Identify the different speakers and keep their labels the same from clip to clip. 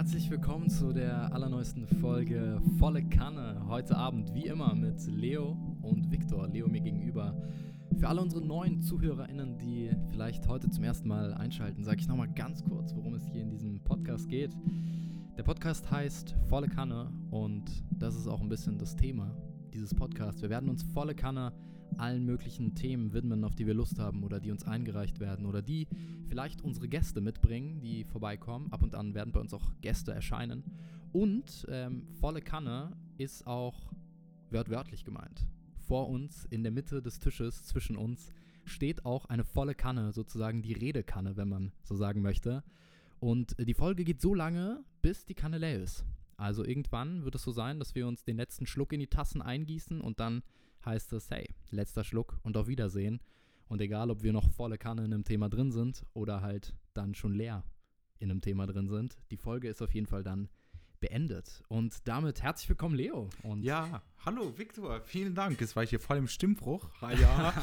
Speaker 1: Herzlich willkommen zu der allerneuesten Folge Volle Kanne. Heute Abend, wie immer, mit Leo und Viktor. Leo mir gegenüber. Für alle unsere neuen ZuhörerInnen, die vielleicht heute zum ersten Mal einschalten, sage ich nochmal ganz kurz, worum es hier in diesem Podcast geht. Der Podcast heißt Volle Kanne und das ist auch ein bisschen das Thema dieses Podcasts. Wir werden uns volle Kanne allen möglichen Themen widmen, auf die wir Lust haben oder die uns eingereicht werden oder die vielleicht unsere Gäste mitbringen, die vorbeikommen. Ab und an werden bei uns auch Gäste erscheinen. Und ähm, volle Kanne ist auch wörtwörtlich gemeint. Vor uns, in der Mitte des Tisches, zwischen uns, steht auch eine volle Kanne, sozusagen die Redekanne, wenn man so sagen möchte. Und die Folge geht so lange, bis die Kanne leer ist. Also irgendwann wird es so sein, dass wir uns den letzten Schluck in die Tassen eingießen und dann heißt es, hey, letzter Schluck und auf Wiedersehen. Und egal, ob wir noch volle Kanne in einem Thema drin sind oder halt dann schon leer in einem Thema drin sind, die Folge ist auf jeden Fall dann beendet. Und damit herzlich willkommen, Leo. Und
Speaker 2: ja, hallo Viktor, vielen Dank. Es war ich hier voll im Stimmbruch. Ja,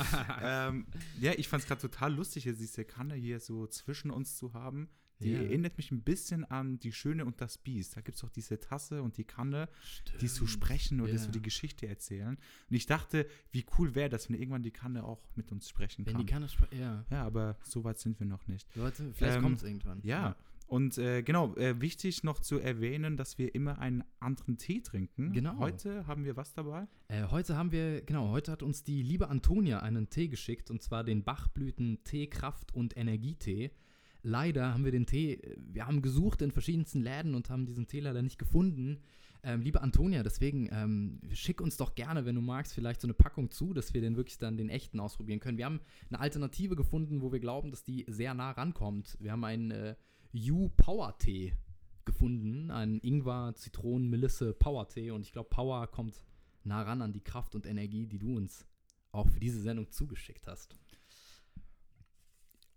Speaker 2: ähm, ja ich fand es gerade total lustig, jetzt diese Kanne hier so zwischen uns zu haben. Die yeah. erinnert mich ein bisschen an Die Schöne und das Biest. Da gibt es auch diese Tasse und die Kanne, Stimmt. die so sprechen oder yeah. so die Geschichte erzählen. Und ich dachte, wie cool wäre das, wenn irgendwann die Kanne auch mit uns sprechen kann.
Speaker 1: Wenn die Kanne spricht, ja.
Speaker 2: Ja, aber so weit sind wir noch nicht.
Speaker 1: Leute, vielleicht ähm, kommt es irgendwann.
Speaker 2: Ja, ja. Und äh, genau, äh, wichtig noch zu erwähnen, dass wir immer einen anderen Tee trinken. Genau. Heute haben wir was dabei?
Speaker 1: Äh, heute haben wir, genau, heute hat uns die liebe Antonia einen Tee geschickt und zwar den Bachblüten Tee Kraft und Energietee. Leider haben wir den Tee, wir haben gesucht in verschiedensten Läden und haben diesen Tee leider nicht gefunden. Ähm, liebe Antonia, deswegen ähm, schick uns doch gerne, wenn du magst, vielleicht so eine Packung zu, dass wir den wirklich dann den echten ausprobieren können. Wir haben eine Alternative gefunden, wo wir glauben, dass die sehr nah rankommt. Wir haben einen äh, You Power Tee gefunden, einen Ingwer, Zitronen, Melisse Power Tee und ich glaube, Power kommt nah ran an die Kraft und Energie, die du uns auch für diese Sendung zugeschickt hast.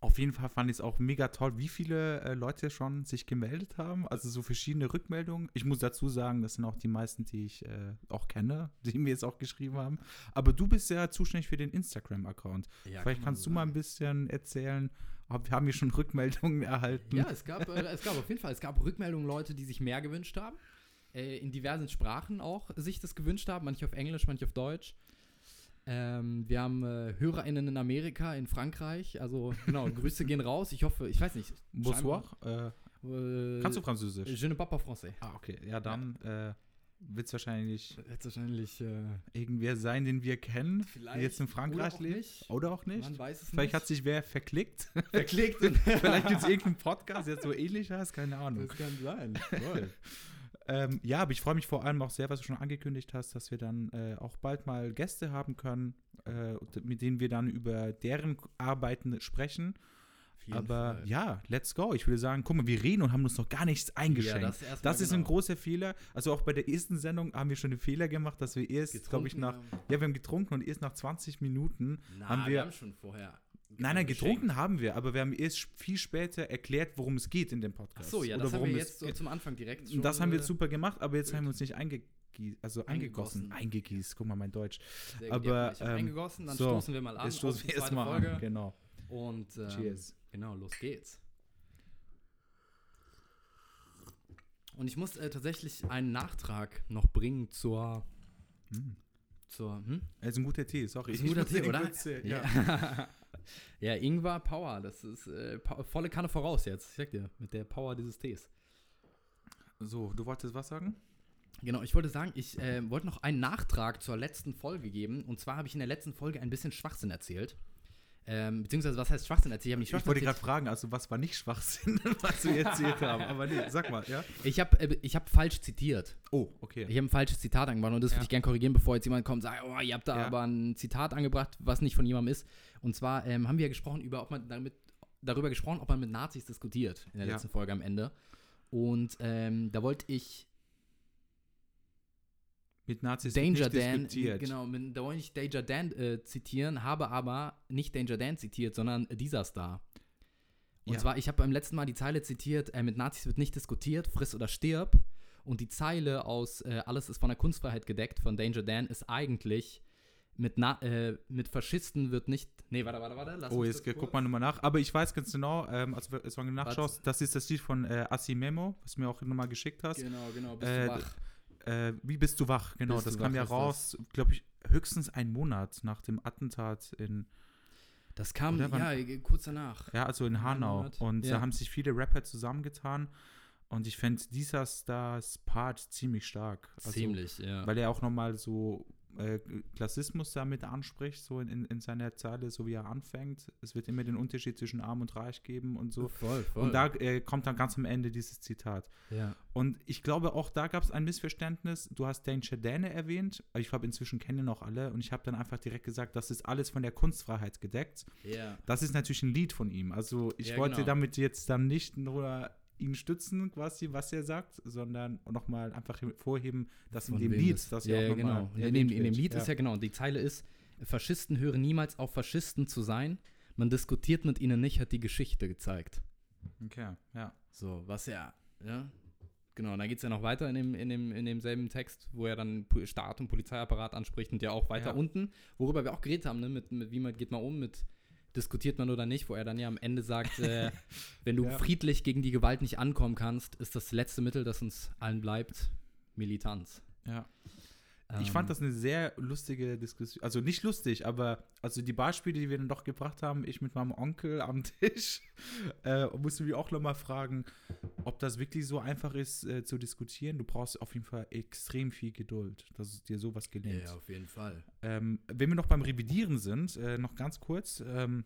Speaker 2: Auf jeden Fall fand ich es auch mega toll, wie viele äh, Leute schon sich gemeldet haben. Also so verschiedene Rückmeldungen. Ich muss dazu sagen, das sind auch die meisten, die ich äh, auch kenne, die mir jetzt auch geschrieben haben. Aber du bist ja zuständig für den Instagram-Account. Ja, Vielleicht kann kannst so du mal ein bisschen erzählen. Wir haben hier schon Rückmeldungen erhalten.
Speaker 1: Ja, es gab, äh, es gab auf jeden Fall, es gab Rückmeldungen, Leute, die sich mehr gewünscht haben. Äh, in diversen Sprachen auch sich das gewünscht haben. Manche auf Englisch, manche auf Deutsch. Ähm, wir haben äh, HörerInnen in Amerika, in Frankreich. Also, genau, Grüße gehen raus. Ich hoffe, ich weiß nicht.
Speaker 2: Bonsoir. Äh, kannst du Französisch?
Speaker 1: Je ne parle pas français.
Speaker 2: Ah, okay. Ja, dann ja. Äh, wird es wahrscheinlich,
Speaker 1: wird's wahrscheinlich äh,
Speaker 2: irgendwer sein, den wir kennen, der jetzt in Frankreich oder lebt. Oder auch nicht.
Speaker 1: Man weiß es
Speaker 2: Vielleicht
Speaker 1: nicht.
Speaker 2: hat sich wer verklickt.
Speaker 1: Verklickt.
Speaker 2: Vielleicht gibt es irgendeinen Podcast, der so ähnlich heißt, keine Ahnung.
Speaker 1: Das kann sein.
Speaker 2: Toll. Ähm, ja, aber ich freue mich vor allem auch sehr, was du schon angekündigt hast, dass wir dann äh, auch bald mal Gäste haben können, äh, mit denen wir dann über deren Arbeiten sprechen. Aber Fall. ja, let's go. Ich würde sagen, guck mal, wir reden und haben uns noch gar nichts eingeschenkt. Ja, das, das ist genau. ein großer Fehler. Also auch bei der ersten Sendung haben wir schon den Fehler gemacht, dass wir erst, glaube ich, nach, ja, wir haben getrunken und erst nach 20 Minuten
Speaker 1: Na,
Speaker 2: haben wir,
Speaker 1: wir haben schon vorher
Speaker 2: Nein, nein, getrunken haben wir, aber wir haben erst viel später erklärt, worum es geht in dem Podcast.
Speaker 1: Ach so, ja, Oder das haben wir jetzt so zum Anfang direkt
Speaker 2: schon, Das haben wir super gemacht, aber jetzt haben wir uns nicht eingegießt, also eingegossen. Eingegießt, guck mal mein Deutsch.
Speaker 1: Sehr aber ja, ähm, eingegossen, dann so, stoßen wir mal an.
Speaker 2: Jetzt stoßen wir erstmal Folge. an, genau.
Speaker 1: Und ähm, Cheers. Genau, los geht's. Und ich muss äh, tatsächlich einen Nachtrag noch bringen zur hm. zur hm?
Speaker 2: Es ist ein guter Tee, sorry.
Speaker 1: Ist ein guter Tee, oder? Kurz, äh, ja. ja. Ja, Ingwer Power, das ist äh, volle Kanne voraus jetzt. Ich sag dir, mit der Power dieses Tees.
Speaker 2: So, du wolltest was sagen?
Speaker 1: Genau, ich wollte sagen, ich äh, wollte noch einen Nachtrag zur letzten Folge geben. Und zwar habe ich in der letzten Folge ein bisschen Schwachsinn erzählt. Ähm, beziehungsweise, was heißt Schwachsinn erzählt? Ich, nicht
Speaker 2: Schwachsinn ich wollte gerade fragen, also was war nicht Schwachsinn, was wir erzählt haben? Aber nee, sag mal, ja?
Speaker 1: Ich habe äh, hab falsch zitiert.
Speaker 2: Oh, okay.
Speaker 1: Ich habe ein falsches Zitat angebracht und das ja. würde ich gerne korrigieren, bevor jetzt jemand kommt und sagt, oh, ihr habt da ja. aber ein Zitat angebracht, was nicht von jemandem ist. Und zwar ähm, haben wir ja gesprochen über, ob man damit, darüber gesprochen, ob man mit Nazis diskutiert in der ja. letzten Folge am Ende. Und ähm, da wollte ich
Speaker 2: mit Nazis
Speaker 1: Danger Dan, genau, mit, da wollte ich Danger Dan äh, zitieren, habe aber nicht Danger Dan zitiert, sondern dieser Star. Und ja. zwar, ich habe beim letzten Mal die Zeile zitiert, äh, mit Nazis wird nicht diskutiert, friss oder stirb. Und die Zeile aus äh, Alles ist von der Kunstfreiheit gedeckt von Danger Dan ist eigentlich mit, Na äh, mit Faschisten wird nicht. Nee, warte, warte, warte.
Speaker 2: Lass oh, jetzt guck mal nochmal nach. Aber ich weiß ganz genau, ähm, also wenn du nachschaust, das ist das Lied von äh, Asimemo, was du mir auch nochmal geschickt hast.
Speaker 1: Genau, genau. Bist äh, du wach?
Speaker 2: Äh, wie bist du wach? Genau, bist das kam ja raus, glaube ich, höchstens einen Monat nach dem Attentat in.
Speaker 1: Das kam, ja, kurz danach.
Speaker 2: Ja, also in Hanau. Und ja. da haben sich viele Rapper zusammengetan. Und ich fände dieser Stars Part ziemlich stark.
Speaker 1: Also, ziemlich, ja.
Speaker 2: Weil er auch nochmal so äh, Klassismus damit anspricht, so in, in seiner Zeile, so wie er anfängt. Es wird immer den Unterschied zwischen Arm und Reich geben und so.
Speaker 1: Voll, voll.
Speaker 2: Und da äh, kommt dann ganz am Ende dieses Zitat.
Speaker 1: Ja.
Speaker 2: Und ich glaube, auch da gab es ein Missverständnis. Du hast Danger Dane erwähnt. Ich glaube, inzwischen kennen auch alle. Und ich habe dann einfach direkt gesagt, das ist alles von der Kunstfreiheit gedeckt.
Speaker 1: Ja.
Speaker 2: Das ist natürlich ein Lied von ihm. Also ich ja, wollte genau. damit jetzt dann nicht nur ihn stützen, quasi, was er sagt, sondern nochmal einfach vorheben, dass Von in dem Lied, das
Speaker 1: ja, ja genau. In dem, in dem Lied ja. ist ja genau, die Zeile ist, Faschisten hören niemals auf, Faschisten zu sein. Man diskutiert mit ihnen nicht, hat die Geschichte gezeigt.
Speaker 2: Okay, ja.
Speaker 1: So, was ja, ja. Genau, und dann geht es ja noch weiter in, dem, in, dem, in demselben Text, wo er dann Staat und Polizeiapparat anspricht und ja auch weiter ja. unten, worüber wir auch geredet haben, ne, mit, mit wie man geht man um mit diskutiert man oder nicht, wo er dann ja am Ende sagt, äh, wenn du ja. friedlich gegen die Gewalt nicht ankommen kannst, ist das letzte Mittel, das uns allen bleibt, Militanz.
Speaker 2: Ja. Ich ähm. fand das eine sehr lustige Diskussion. Also nicht lustig, aber also die Beispiele, die wir dann doch gebracht haben, ich mit meinem Onkel am Tisch, äh, mussten wir auch nochmal fragen, ob das wirklich so einfach ist äh, zu diskutieren. Du brauchst auf jeden Fall extrem viel Geduld, dass dir sowas gelingt.
Speaker 1: Ja, auf jeden Fall.
Speaker 2: Ähm, wenn wir noch beim Revidieren sind, äh, noch ganz kurz, ähm,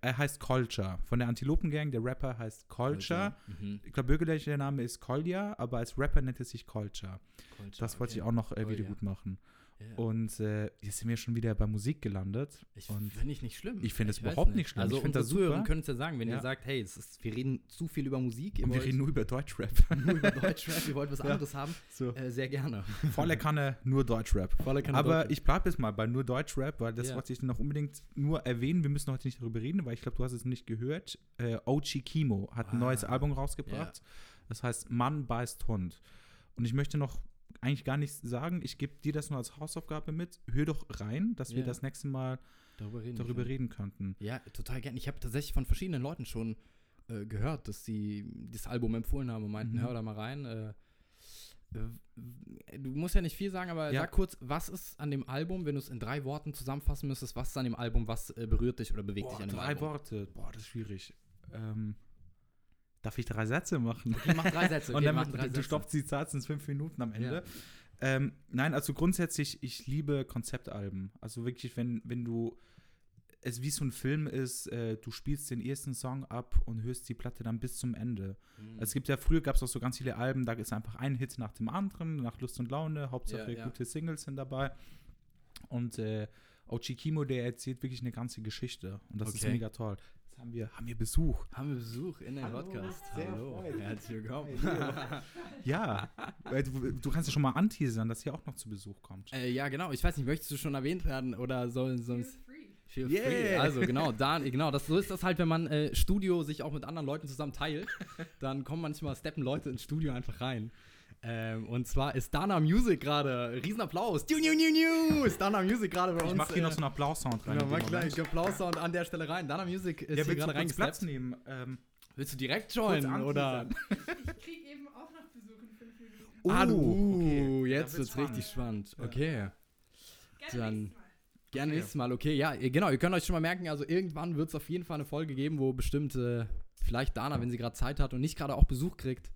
Speaker 2: er heißt Culture. Von der Antilopen-Gang, der Rapper heißt Culture. Mhm. Ich glaube, bürgerlicher Name ist Kolja, aber als Rapper nennt er sich Culture. Culture das wollte okay. ich auch noch äh, wieder gut machen. Yeah. Und äh, jetzt sind wir schon wieder bei Musik gelandet.
Speaker 1: Ich finde ich nicht schlimm.
Speaker 2: Ich finde es überhaupt nicht. nicht schlimm.
Speaker 1: Also ich unsere Zuhörer können es ja sagen, wenn ja. ihr sagt, hey, ist, wir reden zu viel über Musik.
Speaker 2: Und wir reden nur über Deutschrap.
Speaker 1: nur über Deutschrap, ihr wollt was anderes ja. haben, so. äh, sehr gerne.
Speaker 2: Volle Kanne, nur Deutschrap. Volle Kanne Aber Deutschrap. ich bleibe jetzt mal bei nur Deutschrap, weil das ja. wollte ich noch unbedingt nur erwähnen. Wir müssen heute nicht darüber reden, weil ich glaube, du hast es nicht gehört. Äh, Ochi Kimo hat ah. ein neues Album rausgebracht. Das heißt Mann beißt Hund. Und ich möchte noch eigentlich gar nichts sagen. Ich gebe dir das nur als Hausaufgabe mit. Hör doch rein, dass ja. wir das nächste Mal darüber reden, darüber reden könnten.
Speaker 1: Ja, total gerne. Ich habe tatsächlich von verschiedenen Leuten schon äh, gehört, dass sie das Album empfohlen haben und meinten, mhm. hör da mal rein. Äh, du musst ja nicht viel sagen, aber ja. sag kurz, was ist an dem Album, wenn du es in drei Worten zusammenfassen müsstest, was ist an dem Album, was äh, berührt dich oder bewegt
Speaker 2: Boah,
Speaker 1: dich an dem
Speaker 2: drei
Speaker 1: Album?
Speaker 2: Drei Worte, boah, das ist schwierig. Ähm, Darf ich drei Sätze machen?
Speaker 1: Okay, mach drei Sätze.
Speaker 2: Okay, und dann drei du stoppst die Zeit in fünf Minuten am Ende. Ja. Ähm, nein, also grundsätzlich, ich liebe Konzeptalben. Also wirklich, wenn, wenn du es wie so ein Film ist, äh, du spielst den ersten Song ab und hörst die Platte dann bis zum Ende. Mhm. Es gibt ja früher gab es auch so ganz viele Alben, da ist einfach ein Hit nach dem anderen, nach Lust und Laune, Hauptsache ja, ja. gute Singles sind dabei. Und äh, Ochikimo, der erzählt wirklich eine ganze Geschichte und das okay. ist mega toll haben wir, haben wir Besuch.
Speaker 1: Haben wir Besuch in dem Podcast.
Speaker 2: Sehr Hallo, freut. herzlich willkommen. ja, du, du, kannst ja schon mal anteasern, dass hier auch noch zu Besuch kommt.
Speaker 1: Äh, ja, genau. Ich weiß nicht, möchtest du schon erwähnt werden oder soll sonst.
Speaker 2: Feel free. Yeah.
Speaker 1: Also genau, da, genau, das, so ist das halt, wenn man äh, Studio sich auch mit anderen Leuten zusammen teilt, dann kommen manchmal steppen Leute ins Studio einfach rein. Ähm, und zwar ist Dana Music gerade, Riesenapplaus, new, new, new, new, ist Dana Music gerade bei uns.
Speaker 2: Ich mach hier äh, noch so einen Applaus-Sound
Speaker 1: rein. Ja, mach gleich Applaus-Sound an der Stelle rein. Dana Music ist ja, hier gerade reingesteppt. Platz nehmen? Ähm, willst du direkt joinen, oder?
Speaker 3: Ich krieg eben auch noch Besuch in fünf Minuten.
Speaker 1: Uh, ah, du, okay. jetzt wird's spannend. richtig spannend. Okay.
Speaker 3: Gerne
Speaker 1: Dann gerne okay. nächstes Mal, okay. Ja, genau, ihr könnt euch schon mal merken, also irgendwann wird es auf jeden Fall eine Folge geben, wo bestimmt, äh, vielleicht Dana, wenn sie gerade Zeit hat und nicht gerade auch Besuch kriegt,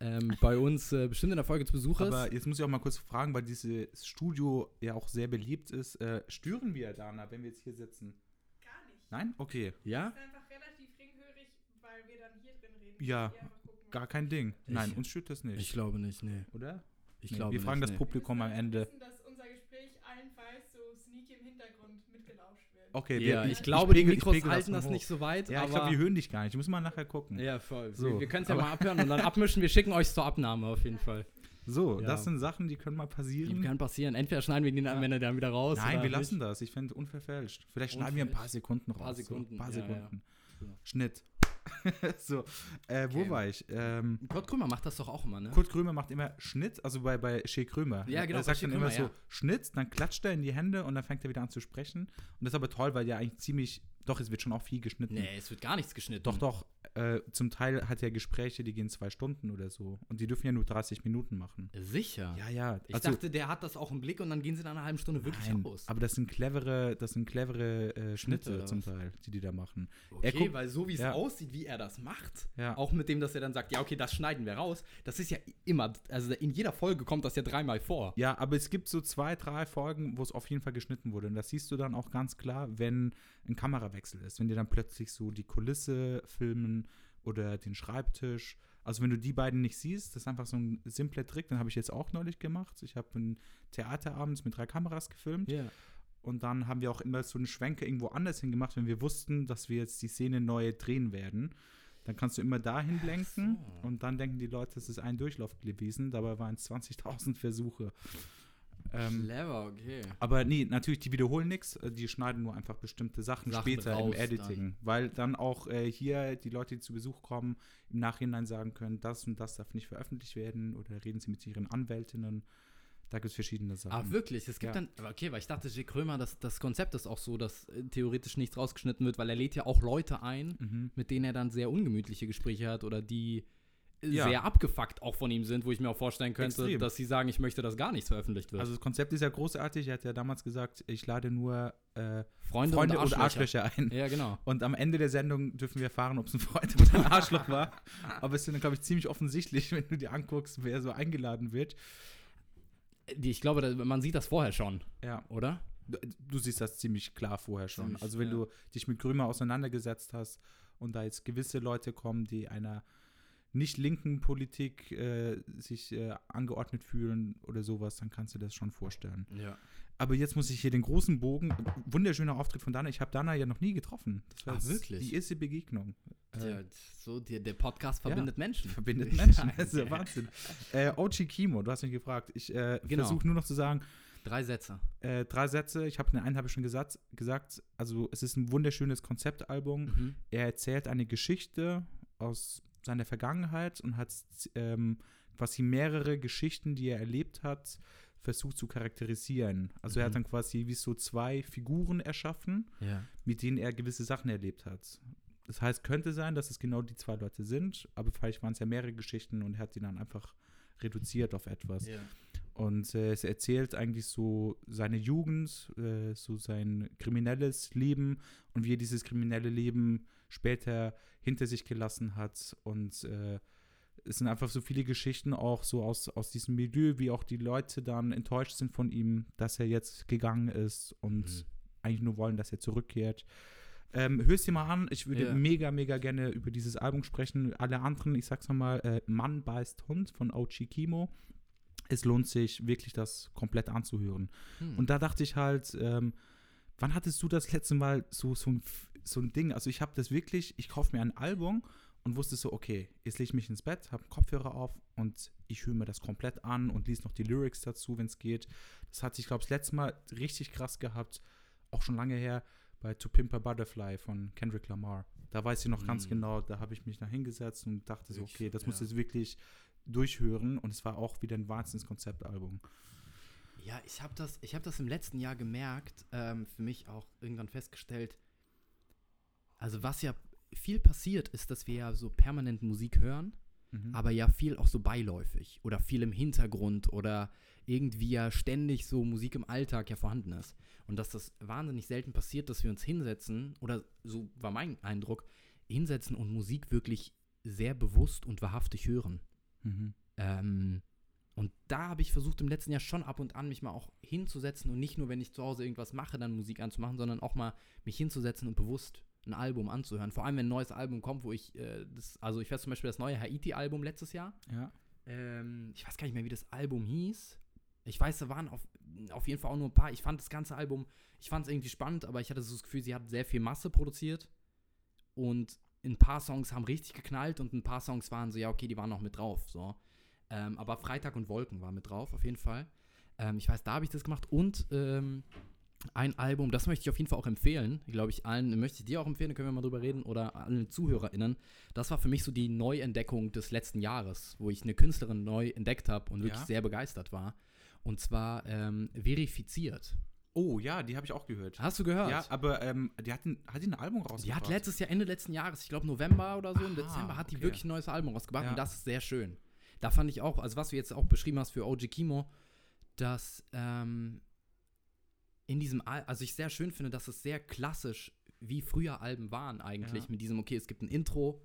Speaker 1: ähm, bei uns äh, bestimmt in der Folge zu Besuch ist.
Speaker 2: Aber jetzt muss ich auch mal kurz fragen, weil dieses Studio ja auch sehr beliebt ist. Äh, stören wir, Dana, wenn wir jetzt hier sitzen?
Speaker 3: Gar nicht.
Speaker 2: Nein? Okay.
Speaker 1: Ja?
Speaker 3: Das ist einfach relativ ringhörig, weil wir dann hier drin reden.
Speaker 2: Ja, gar kein Ding. Ich, Nein, uns stört das nicht.
Speaker 1: Ich glaube nicht, nee.
Speaker 2: Oder?
Speaker 1: Ich nee, glaube
Speaker 2: Wir fragen
Speaker 1: nicht,
Speaker 2: das nee. Publikum am Ende.
Speaker 3: Wir wissen, dass unser Gespräch allenfalls so sneaky im Hintergrund.
Speaker 1: Okay, ja, wir, ich, ich glaube, ich pegel, die Mikros halten das, das nicht so weit.
Speaker 2: Ja, ich glaube, die hören dich gar nicht. Ich muss mal nachher gucken.
Speaker 1: Ja, voll. So. Wir, wir können es ja mal abhören und dann abmischen. Wir schicken euch zur Abnahme auf jeden Fall.
Speaker 2: So, ja. das sind Sachen, die können mal passieren.
Speaker 1: Die können passieren. Entweder schneiden wir den am Ende dann wieder raus.
Speaker 2: Nein, wir lassen das. Ich finde unverfälscht. Vielleicht schneiden wir ein paar Sekunden raus. Ein
Speaker 1: paar Sekunden.
Speaker 2: So, ein paar Sekunden. Schnitt. so, äh, wo
Speaker 1: Okay.
Speaker 2: war ich? Ähm,
Speaker 1: Kurt Krömer macht das doch auch immer, ne?
Speaker 2: Kurt Krömer macht immer Schnitt, also bei, bei Shea Krömer.
Speaker 1: Ja, genau,
Speaker 2: Er sagt dann immer
Speaker 1: Krömer,
Speaker 2: so
Speaker 1: ja.
Speaker 2: Schnitt, dann klatscht er in die Hände und dann fängt er wieder an zu sprechen. Und das ist aber toll, weil ja eigentlich ziemlich, doch, es wird schon auch viel geschnitten.
Speaker 1: Nee, es wird gar nichts geschnitten.
Speaker 2: Doch, doch. Äh, zum Teil hat er Gespräche, die gehen zwei Stunden oder so. Und die dürfen ja nur 30 Minuten machen.
Speaker 1: Sicher.
Speaker 2: Ja, ja.
Speaker 1: Ich dachte, der hat das auch im Blick und dann gehen sie nach einer halben Stunde wirklich
Speaker 2: nein,
Speaker 1: aus.
Speaker 2: aber das sind clevere, das sind clevere äh,
Speaker 1: Schnitte
Speaker 2: Schnitte zum? Teil, die die da machen.
Speaker 1: Okay,
Speaker 2: guckt-
Speaker 1: weil so wie es
Speaker 2: ja.
Speaker 1: aussieht, wie er das macht,
Speaker 2: Ja.
Speaker 1: auch mit dem, dass er dann sagt, ja, okay, das schneiden wir raus, das ist ja immer, also in jeder Folge kommt das ja dreimal vor.
Speaker 2: Ja, aber es gibt so zwei, drei Folgen, wo es auf jeden Fall geschnitten wurde. Und das siehst du dann auch ganz klar, wenn ein Kamerawechsel ist. Wenn die dann plötzlich so die Kulisse filmen oder den Schreibtisch. Also wenn du die beiden nicht siehst, das ist einfach so ein simpler Trick. Den habe ich jetzt auch neulich gemacht. Ich habe ein Theater abends mit drei Kameras gefilmt.
Speaker 1: Ja.
Speaker 2: Und dann haben wir auch immer so einen Schwenker irgendwo anders hingemacht, wenn wir wussten, dass wir jetzt die Szene neu drehen werden. Dann kannst du immer dahin lenken
Speaker 1: so.
Speaker 2: und dann denken die Leute, es ist ein Durchlauf gewesen. Dabei waren es 20.000 Versuche. Ähm,
Speaker 1: Clever, okay.
Speaker 2: aber nee, natürlich, die wiederholen nichts, die schneiden nur einfach bestimmte Sachen,
Speaker 1: Sachen
Speaker 2: später im Editing. Weil dann auch äh, hier die Leute, die zu Besuch kommen, im Nachhinein sagen können, das und das darf nicht veröffentlicht werden oder reden sie mit ihren Anwältinnen. Da gibt es verschiedene Sachen.
Speaker 1: Ah, wirklich? Es gibt
Speaker 2: Ja.
Speaker 1: dann, okay, weil ich dachte, J. Krömer, das, das Konzept ist auch so, dass äh, theoretisch nichts rausgeschnitten wird, weil er lädt ja auch Leute ein,
Speaker 2: Mhm.
Speaker 1: mit denen er dann sehr ungemütliche Gespräche hat oder die äh,
Speaker 2: Ja.
Speaker 1: sehr abgefuckt auch von ihm sind, wo ich mir auch vorstellen könnte,
Speaker 2: Extrem.
Speaker 1: dass sie sagen, ich möchte, dass gar nichts veröffentlicht wird.
Speaker 2: Also das Konzept ist ja großartig. Er hat ja damals gesagt, ich lade nur äh,
Speaker 1: Freunde,
Speaker 2: Freunde
Speaker 1: und
Speaker 2: und
Speaker 1: Arschlöcher.
Speaker 2: Arschlöcher ein.
Speaker 1: Ja, genau.
Speaker 2: Und am Ende der Sendung dürfen wir erfahren, ob es ein Freund oder ein Arschloch war. Aber es ist dann, glaube ich, ziemlich offensichtlich, wenn du dir anguckst, wer so eingeladen wird.
Speaker 1: Ich glaube, man sieht das vorher schon,
Speaker 2: Ja,
Speaker 1: oder?
Speaker 2: du, du siehst das ziemlich klar vorher schon.
Speaker 1: Ziemlich,
Speaker 2: also wenn
Speaker 1: ja.
Speaker 2: du dich mit Grömer auseinandergesetzt hast und da jetzt gewisse Leute kommen, die einer nicht linken Politik äh, sich äh, angeordnet fühlen oder sowas, dann kannst du das schon vorstellen.
Speaker 1: Ja.
Speaker 2: Aber jetzt muss ich hier den großen Bogen, wunderschöner Auftritt von Dana. Ich habe Dana ja noch nie getroffen. Das war jetzt
Speaker 1: wirklich?
Speaker 2: die erste Begegnung. Äh,
Speaker 1: Der, so, der, der Podcast verbindet Menschen.
Speaker 2: verbindet Menschen.
Speaker 1: Ja,
Speaker 2: Das ist ja
Speaker 1: ja.
Speaker 2: Wahnsinn. Äh, Ochi Kimo, du hast mich gefragt. Ich äh,
Speaker 1: Genau.
Speaker 2: versuche nur noch zu sagen,
Speaker 1: Drei Sätze.
Speaker 2: äh, drei Sätze. Ich habe den einen habe ich schon gesagt, gesagt. Also es ist ein wunderschönes Konzeptalbum.
Speaker 1: Mhm.
Speaker 2: Er erzählt eine Geschichte aus seiner Vergangenheit und hat ähm, quasi mehrere Geschichten, die er erlebt hat, versucht zu charakterisieren. Also er
Speaker 1: Mhm.
Speaker 2: hat dann quasi wie so zwei Figuren erschaffen,
Speaker 1: Ja.
Speaker 2: mit denen er gewisse Sachen erlebt hat. Das heißt, könnte sein, dass es genau die zwei Leute sind, aber vielleicht waren es ja mehrere Geschichten und er hat die dann einfach reduziert auf etwas.
Speaker 1: ja.
Speaker 2: Und äh, es erzählt eigentlich so seine Jugend, äh, so sein kriminelles Leben und wie er dieses kriminelle Leben später hinter sich gelassen hat. Und äh, es sind einfach so viele Geschichten auch so aus, aus diesem Milieu, wie auch die Leute dann enttäuscht sind von ihm, dass er jetzt gegangen ist und
Speaker 1: Mhm.
Speaker 2: eigentlich nur wollen, dass er zurückkehrt. Ähm, hörst dir mal an, ich würde
Speaker 1: Ja.
Speaker 2: mega, mega gerne über dieses Album sprechen. Alle anderen, ich sag's nochmal, äh, Mann beißt Hund von Ochi Kimo. Es lohnt sich wirklich, das komplett anzuhören.
Speaker 1: Hm.
Speaker 2: Und da dachte ich halt, ähm, wann hattest du das letzte Mal so, so, ein, so ein Ding? Also ich habe das wirklich, ich kaufe mir ein Album und wusste so, okay, jetzt lege ich mich ins Bett, habe einen Kopfhörer auf und ich höre mir das komplett an und lese noch die Lyrics dazu, wenn es geht. Das hat sich, glaube ich, das letzte Mal richtig krass gehabt, auch schon lange her, bei To Pimp a Butterfly von Kendrick Lamar. Da weiß ich noch ganz
Speaker 1: Mm.
Speaker 2: genau, da habe ich mich da hingesetzt und dachte so, okay, das muss
Speaker 1: ja.
Speaker 2: jetzt wirklich durchhören und es war auch wieder ein Wahnsinns-Konzeptalbum.
Speaker 1: Ja, ich habe das, ich hab das im letzten Jahr gemerkt, ähm, für mich auch irgendwann festgestellt. Also, was ja viel passiert, ist, dass wir ja so permanent Musik hören,
Speaker 2: Mhm.
Speaker 1: aber ja viel auch so beiläufig oder viel im Hintergrund oder irgendwie ja ständig so Musik im Alltag ja vorhanden ist. Und dass das wahnsinnig selten passiert, dass wir uns hinsetzen, oder so war mein Eindruck, hinsetzen und Musik wirklich sehr bewusst und wahrhaftig hören.
Speaker 2: Mhm.
Speaker 1: Ähm, und da habe ich versucht im letzten Jahr schon ab und an mich mal auch hinzusetzen und nicht nur, wenn ich zu Hause irgendwas mache, dann Musik anzumachen, sondern auch mal mich hinzusetzen und bewusst ein Album anzuhören. Vor allem, wenn ein neues Album kommt, wo ich, äh, das, also ich weiß zum Beispiel das neue Haiti-Album letztes Jahr.
Speaker 2: Ja.
Speaker 1: Ähm, ich weiß gar nicht mehr, wie das Album hieß. Ich weiß, da waren auf, auf jeden Fall auch nur ein paar. Ich fand das ganze Album, ich fand es irgendwie spannend, aber ich hatte so das Gefühl, sie hat sehr viel Masse produziert. Und ein paar Songs haben richtig geknallt und ein paar Songs waren so, ja, okay, die waren noch mit drauf. So. Ähm, aber Freitag und Wolken war mit drauf, auf jeden Fall. Ähm, ich weiß, da habe ich das gemacht. Und ähm, ein Album, das möchte ich auf jeden Fall auch empfehlen. Glaube ich, allen möchte ich dir auch empfehlen, da können wir mal drüber reden, oder allen ZuhörerInnen. Das war für mich so die Neuentdeckung des letzten Jahres, wo ich eine Künstlerin neu entdeckt habe und wirklich
Speaker 2: Ja.
Speaker 1: sehr begeistert war. Und zwar ähm, verifiziert.
Speaker 2: Oh ja, die habe ich auch gehört.
Speaker 1: Hast du gehört?
Speaker 2: Ja, aber ähm, die hat ein, hat die ein Album
Speaker 1: Die
Speaker 2: rausgebracht?
Speaker 1: hat letztes Jahr, Ende letzten Jahres, ich glaube November oder so, im
Speaker 2: Aha,
Speaker 1: Dezember, hat die
Speaker 2: okay.
Speaker 1: wirklich ein neues Album rausgebracht
Speaker 2: Ja.
Speaker 1: und das ist sehr schön. Da fand ich auch, also was du jetzt auch beschrieben hast für OG Kimo, dass ähm, in diesem, Al also ich sehr schön finde, dass es sehr klassisch, wie früher Alben waren eigentlich,
Speaker 2: Ja.
Speaker 1: mit diesem, okay, es gibt ein Intro.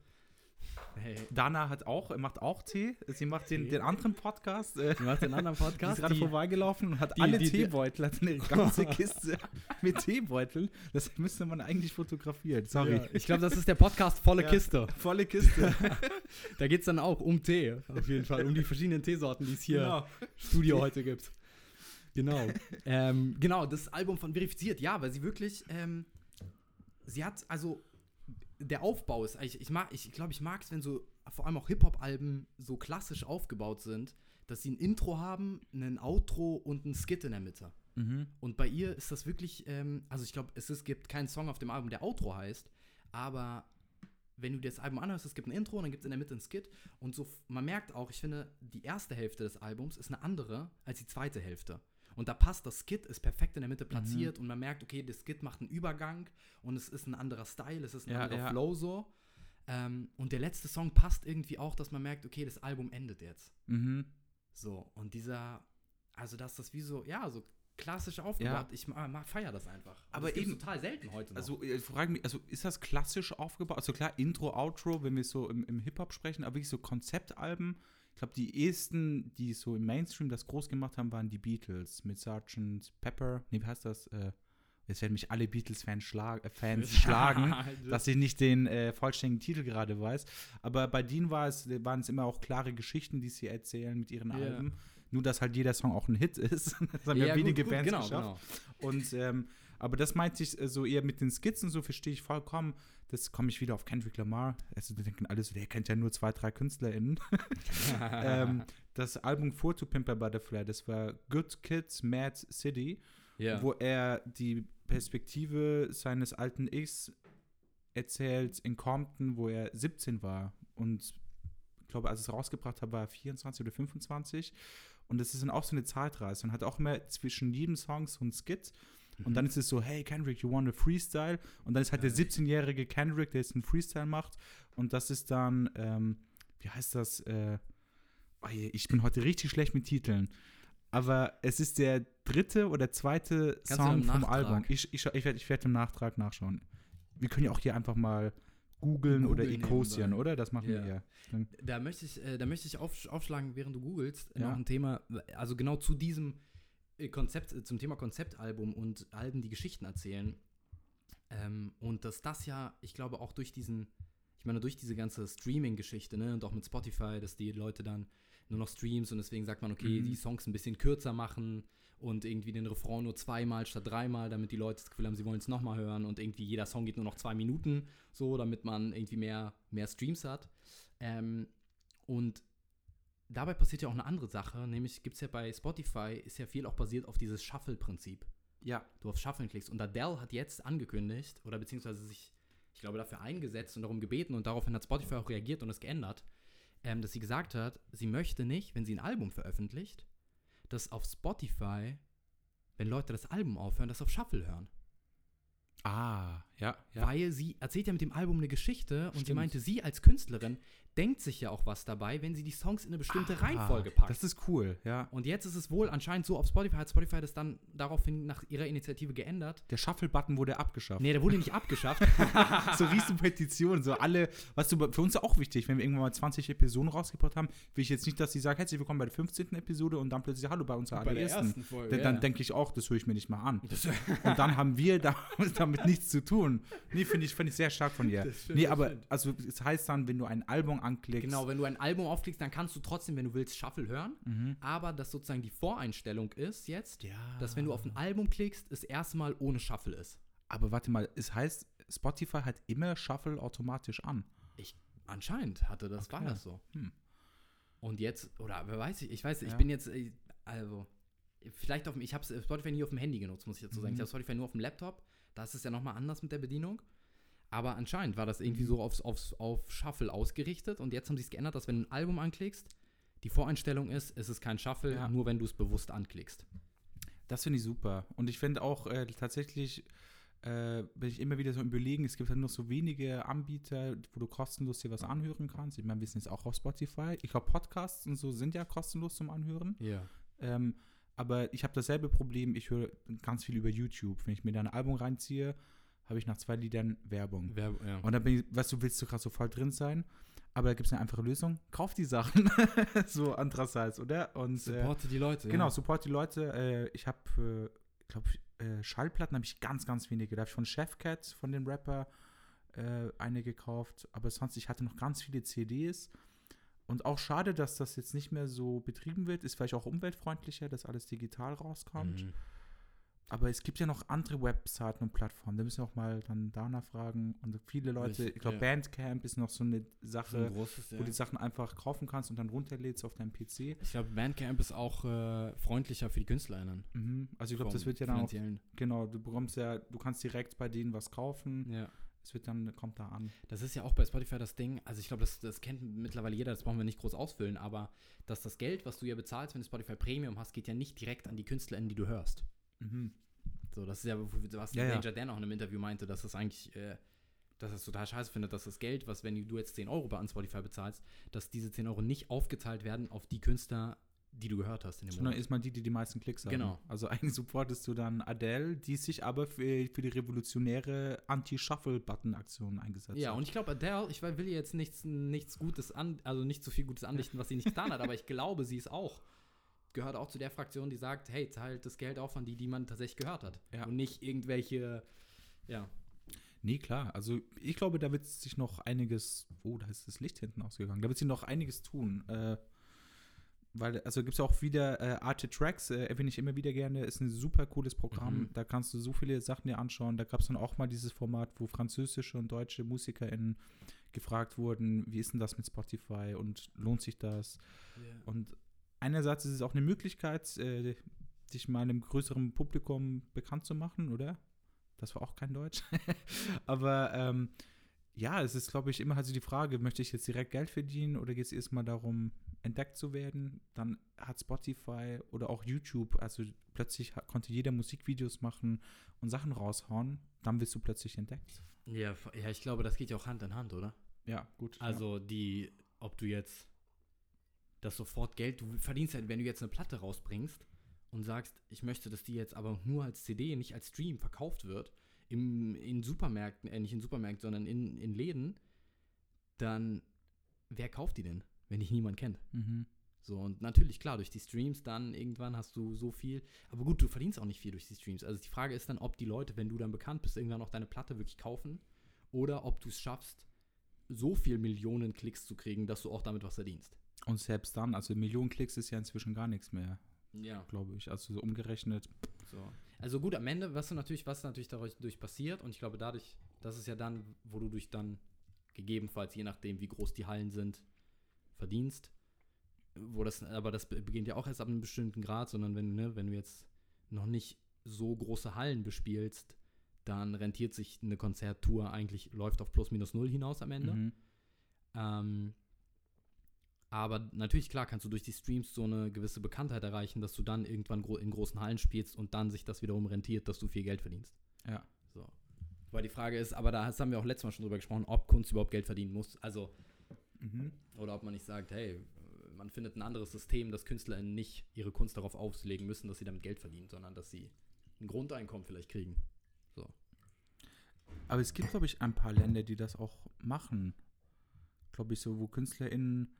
Speaker 1: Hey,
Speaker 2: Dana hat auch, macht auch Tee. Sie macht den, den anderen Podcast. Äh,
Speaker 1: du machst den anderen Podcast.
Speaker 2: ist gerade vorbeigelaufen und hat
Speaker 1: die-
Speaker 2: alle
Speaker 1: die-
Speaker 2: Teebeutel, hat eine ganze Kiste mit Teebeuteln. Das müsste man eigentlich fotografieren. Sorry.
Speaker 1: Ja, ich glaube, das ist der Podcast Volle
Speaker 2: Ja.
Speaker 1: Kiste.
Speaker 2: Volle Kiste.
Speaker 1: Da geht es dann auch um Tee, auf jeden Fall, um die verschiedenen Teesorten, die es hier
Speaker 2: Genau.
Speaker 1: Studio heute gibt. Genau. ähm, genau, das Album von Verifiziert, ja, weil sie wirklich, ähm, sie hat, also, der Aufbau ist, ich, ich mag, ich glaube, ich mag es, wenn so, vor allem auch Hip-Hop-Alben so klassisch aufgebaut sind, dass sie ein Intro haben, ein Outro und ein Skit in der Mitte.
Speaker 2: Mhm.
Speaker 1: Und bei ihr ist das wirklich, ähm, also ich glaube, es ist, gibt keinen Song auf dem Album, der Outro heißt, aber wenn du dir das Album anhörst, es gibt ein Intro und dann gibt es in der Mitte ein Skit und so, man merkt auch, ich finde, die erste Hälfte des Albums ist eine andere als die zweite Hälfte. Und da passt das Skit, ist perfekt in der Mitte platziert und man merkt, okay, das Skit macht einen Übergang und es ist ein anderer Style, es ist ein
Speaker 2: Ja,
Speaker 1: anderer
Speaker 2: ja.
Speaker 1: Flow so. Ähm, und der letzte Song passt irgendwie auch, dass man merkt, okay, das Album endet jetzt.
Speaker 2: Mhm.
Speaker 1: So, und dieser, also dass das wie so, ja, so klassisch aufgebaut, ich ma, ma, feier das einfach. Und
Speaker 2: Aber
Speaker 1: das
Speaker 2: eben-
Speaker 1: total selten heute noch.
Speaker 2: Also, ich frage mich, also ist das klassisch aufgebaut? Also klar, Intro, Outro, wenn wir so im, im Hip-Hop sprechen, aber wirklich so Konzeptalben. Ich glaube, die ersten, die so im Mainstream das groß gemacht haben, waren die Beatles mit Sgt. Pepper. Nee, wie heißt das? Äh, jetzt werden mich alle Beatles-Fans schlag, äh, Fans schlagen, dass ich nicht den äh, vollständigen Titel gerade weiß. Aber bei denen war es, waren es immer auch klare Geschichten, die sie erzählen mit ihren
Speaker 1: Ja.
Speaker 2: Alben. Nur, dass halt jeder Song auch ein Hit ist. Das haben ja,
Speaker 1: ja,
Speaker 2: wenige
Speaker 1: gut,
Speaker 2: Bands
Speaker 1: genau,
Speaker 2: geschafft.
Speaker 1: genau.
Speaker 2: Und ähm, aber das meinte ich äh, so eher mit den Skizzen, so verstehe ich vollkommen. Das komme ich wieder auf Kendrick Lamar. Also die denken alle so, der kennt ja nur zwei, drei KünstlerInnen. ähm, das Album vor To Pimp a Butterfly, das war Good Kids Mad City,
Speaker 1: ja.
Speaker 2: wo er die Perspektive seines alten Ichs erzählt in Compton, wo er 17 war. Und ich glaube, als ich es rausgebracht habe, war er 24 oder 25. Und das ist dann auch so eine Zeitreise und hat auch immer zwischen jedem Song so ein Skit. Und dann ist es so, hey Kendrick, you want a Freestyle? Und dann ist halt der
Speaker 1: Geil.
Speaker 2: 17-jährige Kendrick, der jetzt einen Freestyle macht. Und das ist dann, ähm, wie heißt das? Äh, oh je, ich bin heute richtig schlecht mit Titeln. Aber es ist der dritte oder zweite
Speaker 1: Kannst
Speaker 2: Song vom? Album. Ich, ich, ich werde ich werd im Nachtrag nachschauen. Wir können ja auch hier einfach mal googeln oder
Speaker 1: nebenbei.
Speaker 2: oder? Das machen
Speaker 1: Ja.
Speaker 2: wir ja.
Speaker 1: Da möchte ich, äh, da möchte ich auf, aufschlagen, während du googelst,
Speaker 2: Ja.
Speaker 1: noch ein Thema, also genau zu diesem Konzept, äh, zum Thema Konzeptalbum und Alben, die Geschichten erzählen. Ähm, und dass das ja, ich glaube, auch durch diesen, ich meine, durch diese ganze Streaming-Geschichte, ne, und auch mit Spotify, dass die Leute dann nur noch Streams und deswegen sagt man, okay,
Speaker 2: Mhm.
Speaker 1: die Songs ein bisschen kürzer machen und irgendwie den Refrain nur zweimal statt dreimal, damit die Leute das Gefühl haben, sie wollen es nochmal hören und irgendwie jeder Song geht nur noch zwei Minuten, so, damit man irgendwie mehr, mehr Streams hat. Ähm, und dabei passiert ja auch eine andere Sache, nämlich gibt es ja bei Spotify, ist ja viel auch basiert auf dieses Shuffle-Prinzip.
Speaker 2: Ja.
Speaker 1: Du auf Shuffle klickst. Und Adele hat jetzt angekündigt, oder beziehungsweise sich, ich glaube, dafür eingesetzt und darum gebeten und daraufhin hat Spotify auch reagiert und es geändert, ähm, dass sie gesagt hat, sie möchte nicht, wenn sie ein Album veröffentlicht, dass auf Spotify, wenn Leute das Album aufhören, das auf Shuffle hören.
Speaker 2: Ah, ja. ja.
Speaker 1: Weil sie erzählt ja mit dem Album eine Geschichte und sie
Speaker 2: Stimmt.
Speaker 1: meinte, sie als Künstlerin denkt sich ja auch was dabei, wenn sie die Songs in eine bestimmte
Speaker 2: Ah,
Speaker 1: Reihenfolge packt.
Speaker 2: Das ist cool, ja.
Speaker 1: und jetzt ist es wohl anscheinend so auf Spotify, hat Spotify das dann daraufhin nach ihrer Initiative geändert.
Speaker 2: Der Shuffle-Button wurde abgeschafft.
Speaker 1: Nee, der wurde nicht abgeschafft.
Speaker 2: so riesen Petitionen, so alle, was du, für uns ist auch wichtig, wenn wir irgendwann mal 20 Episoden rausgebracht haben, will ich jetzt nicht, dass sie sagen, herzlich willkommen bei der 15. Episode und dann plötzlich Hallo bei unserer allerersten.
Speaker 1: Folge.
Speaker 2: Dann, dann denke ich auch, das höre ich mir nicht mal an. Und dann haben wir da, damit nichts zu tun. Nee, finde ich, find ich sehr stark von dir. Nee, aber, also, es heißt dann, wenn du ein Album anklickst.
Speaker 1: genau, wenn du ein Album aufklickst, dann kannst du trotzdem, wenn du willst, Shuffle hören.
Speaker 2: Mhm.
Speaker 1: Aber dass sozusagen die Voreinstellung ist jetzt,
Speaker 2: Ja.
Speaker 1: dass wenn du auf ein Album klickst, es erstmal ohne Shuffle ist.
Speaker 2: Aber warte mal, es heißt, Spotify hat immer Shuffle automatisch an.
Speaker 1: Anscheinend hatte das, war
Speaker 2: Okay.
Speaker 1: das so.
Speaker 2: Hm.
Speaker 1: Und jetzt, oder wer weiß ich, ich weiß, ich
Speaker 2: Ja.
Speaker 1: bin jetzt, äh, also, vielleicht auf dem, ich habe Spotify nie auf dem Handy genutzt, muss ich dazu sagen.
Speaker 2: Mhm.
Speaker 1: Ich habe Spotify nur auf dem Laptop. Da ist es ja nochmal anders mit der Bedienung. Aber anscheinend war das irgendwie so aufs, aufs, auf Shuffle ausgerichtet und jetzt haben sie es geändert, dass wenn du ein Album anklickst, die Voreinstellung ist, es ist kein Shuffle,
Speaker 2: Ja.
Speaker 1: nur wenn du es bewusst anklickst.
Speaker 2: Das finde ich super. Und ich finde auch äh, tatsächlich, äh, bin ich immer wieder so im Überlegen, es gibt halt noch so wenige Anbieter, wo du kostenlos dir was anhören kannst. Ich meine, wir sind jetzt auch auf Spotify. Ich glaube, Podcasts und so sind ja kostenlos zum Anhören.
Speaker 1: Ja.
Speaker 2: Ähm, aber ich habe dasselbe Problem, ich höre ganz viel über YouTube. Wenn ich mir da ein Album reinziehe, habe ich nach zwei Liedern Werbung.
Speaker 1: Wer, ja.
Speaker 2: Und dann bin ich, weißt du, willst du gerade so voll drin sein, aber da gibt es eine einfache Lösung. Kauf die Sachen. so andererseits, oder? Und äh,
Speaker 1: Supporte die Leute.
Speaker 2: genau,
Speaker 1: ja.
Speaker 2: support die Leute. Äh, ich habe, äh, ich glaube, äh, Schallplatten habe ich ganz, ganz wenige. Da habe ich von Chefcat, von dem Rapper, äh, eine gekauft. Aber sonst, ich hatte noch ganz viele CDs. Und auch schade, dass das jetzt nicht mehr so betrieben wird. Ist vielleicht auch umweltfreundlicher, dass alles digital rauskommt.
Speaker 1: Mhm.
Speaker 2: Aber es gibt ja noch andere Webseiten und Plattformen. Da müssen wir auch mal dann danach fragen. Und viele Leute,
Speaker 1: Richtig,
Speaker 2: ich glaube,
Speaker 1: ja.
Speaker 2: Bandcamp ist noch so eine
Speaker 1: So ein
Speaker 2: Sache,
Speaker 1: großes,
Speaker 2: wo
Speaker 1: ja.
Speaker 2: du die Sachen einfach kaufen kannst und dann runterlädst auf deinem PC.
Speaker 1: Ich glaube, Bandcamp ist auch äh, freundlicher für die KünstlerInnen.
Speaker 2: Mhm. Also ich glaube, das wird ja dann auch, genau, du bekommst ja, du kannst direkt bei denen was kaufen.
Speaker 1: Ja.
Speaker 2: Es wird dann, kommt da an.
Speaker 1: Das ist ja auch bei Spotify das Ding. Also ich glaube, das, das kennt mittlerweile jeder, das brauchen wir nicht groß ausfüllen, aber dass das Geld, was du ja bezahlst, wenn du Spotify Premium hast, geht ja nicht direkt an die KünstlerInnen, die du hörst.
Speaker 2: Mhm.
Speaker 1: So, das ist ja, was
Speaker 2: Ja, ja.
Speaker 1: Danger Dan auch in einem Interview meinte, dass das eigentlich, äh, dass das total scheiße findet, dass das Geld, was, wenn du jetzt 10 Euro bei an Spotify bezahlst, dass diese 10 Euro nicht aufgeteilt werden auf die Künstler, die du gehört hast in dem
Speaker 2: Sondern
Speaker 1: Monat.
Speaker 2: ist mal die, die die meisten Klicks haben.
Speaker 1: Genau.
Speaker 2: Also eigentlich supportest du dann Adele, die sich aber für, für die revolutionäre Anti-Shuffle-Button-Aktion eingesetzt
Speaker 1: Ja,
Speaker 2: hat.
Speaker 1: und ich glaube, Adele, ich will ihr jetzt nichts, nichts Gutes an, also nicht so viel Gutes andichten, was sie nicht getan hat, aber ich glaube, sie ist auch, gehört auch zu der Fraktion, die sagt, hey, teilt das Geld auch an die, die man tatsächlich gehört hat.
Speaker 2: Ja.
Speaker 1: Und nicht irgendwelche, ja.
Speaker 2: Nee, klar. Also ich glaube, da wird sich noch einiges. Oh, da ist das Licht hinten ausgegangen. Da wird sich noch einiges tun. Äh, weil, also gibt es auch wieder äh, Arte Tracks, äh, erwähne ich immer wieder gerne, ist ein super cooles Programm.
Speaker 1: Mhm.
Speaker 2: Da kannst du so viele Sachen dir anschauen. Da gab es dann auch mal dieses Format, wo französische und deutsche MusikerInnen gefragt wurden, wie ist denn das mit Spotify und lohnt sich das? Und einerseits ist es auch eine Möglichkeit, äh, dich mal einem größeren Publikum bekannt zu machen, oder? Das war auch kein Deutsch. Aber ähm, ja, es ist, glaube ich, immer halt so die Frage, möchte ich jetzt direkt Geld verdienen oder geht es erstmal darum, entdeckt zu werden? Dann hat Spotify oder auch YouTube, also plötzlich konnte jeder Musikvideos machen und Sachen raushauen, dann wirst du plötzlich entdeckt.
Speaker 1: Ja, ja, ich glaube, das geht ja auch Hand in Hand, oder?
Speaker 2: Ja, gut.
Speaker 1: Also die, ob du jetzt das sofort Geld, du verdienst ja, wenn du jetzt eine Platte rausbringst und sagst, ich möchte, dass die jetzt aber nur als CD, nicht als Stream verkauft wird, im, in Supermärkten, äh, nicht in Supermärkten, sondern in, in Läden, dann wer kauft die denn, wenn dich niemand kennt?
Speaker 2: Mhm.
Speaker 1: So, und natürlich, klar, durch die Streams dann irgendwann hast du so viel. Aber gut, du verdienst auch nicht viel durch die Streams. Also die Frage ist dann, ob die Leute, wenn du dann bekannt bist, irgendwann auch deine Platte wirklich kaufen oder ob du es schaffst, so viel Millionen Klicks zu kriegen, dass du auch damit was verdienst.
Speaker 2: Und selbst dann, also Millionen Klicks ist ja inzwischen gar nichts mehr,
Speaker 1: Ja.
Speaker 2: glaube ich. Also so umgerechnet.
Speaker 1: So. Also gut, am Ende, was du natürlich, was natürlich dadurch durch passiert, und ich glaube dadurch, das ist ja dann, wo du durch dann gegebenenfalls, je nachdem, wie groß die Hallen sind, verdienst. Wo das, aber das be- beginnt ja auch erst ab einem bestimmten Grad, sondern wenn, ne, wenn du jetzt noch nicht so große Hallen bespielst, dann rentiert sich eine Konzerttour eigentlich, läuft auf plus minus null hinaus am Ende.
Speaker 2: Mhm.
Speaker 1: Ähm, aber natürlich, klar, kannst du durch die Streams so eine gewisse Bekanntheit erreichen, dass du dann irgendwann gro in großen Hallen spielst und dann sich das wiederum rentiert, dass du viel Geld verdienst.
Speaker 2: Ja.
Speaker 1: So. Weil die Frage ist, aber da haben wir auch letztes Mal schon drüber gesprochen, ob Kunst überhaupt Geld verdienen muss. Also,
Speaker 2: Mhm.
Speaker 1: oder ob man nicht sagt, hey, man findet ein anderes System, dass KünstlerInnen nicht ihre Kunst darauf auslegen müssen, dass sie damit Geld verdienen, sondern dass sie ein Grundeinkommen vielleicht kriegen.
Speaker 2: Aber es gibt, glaube ich, ein paar Länder, die das auch machen. Glaube ich, so, wo KünstlerInnen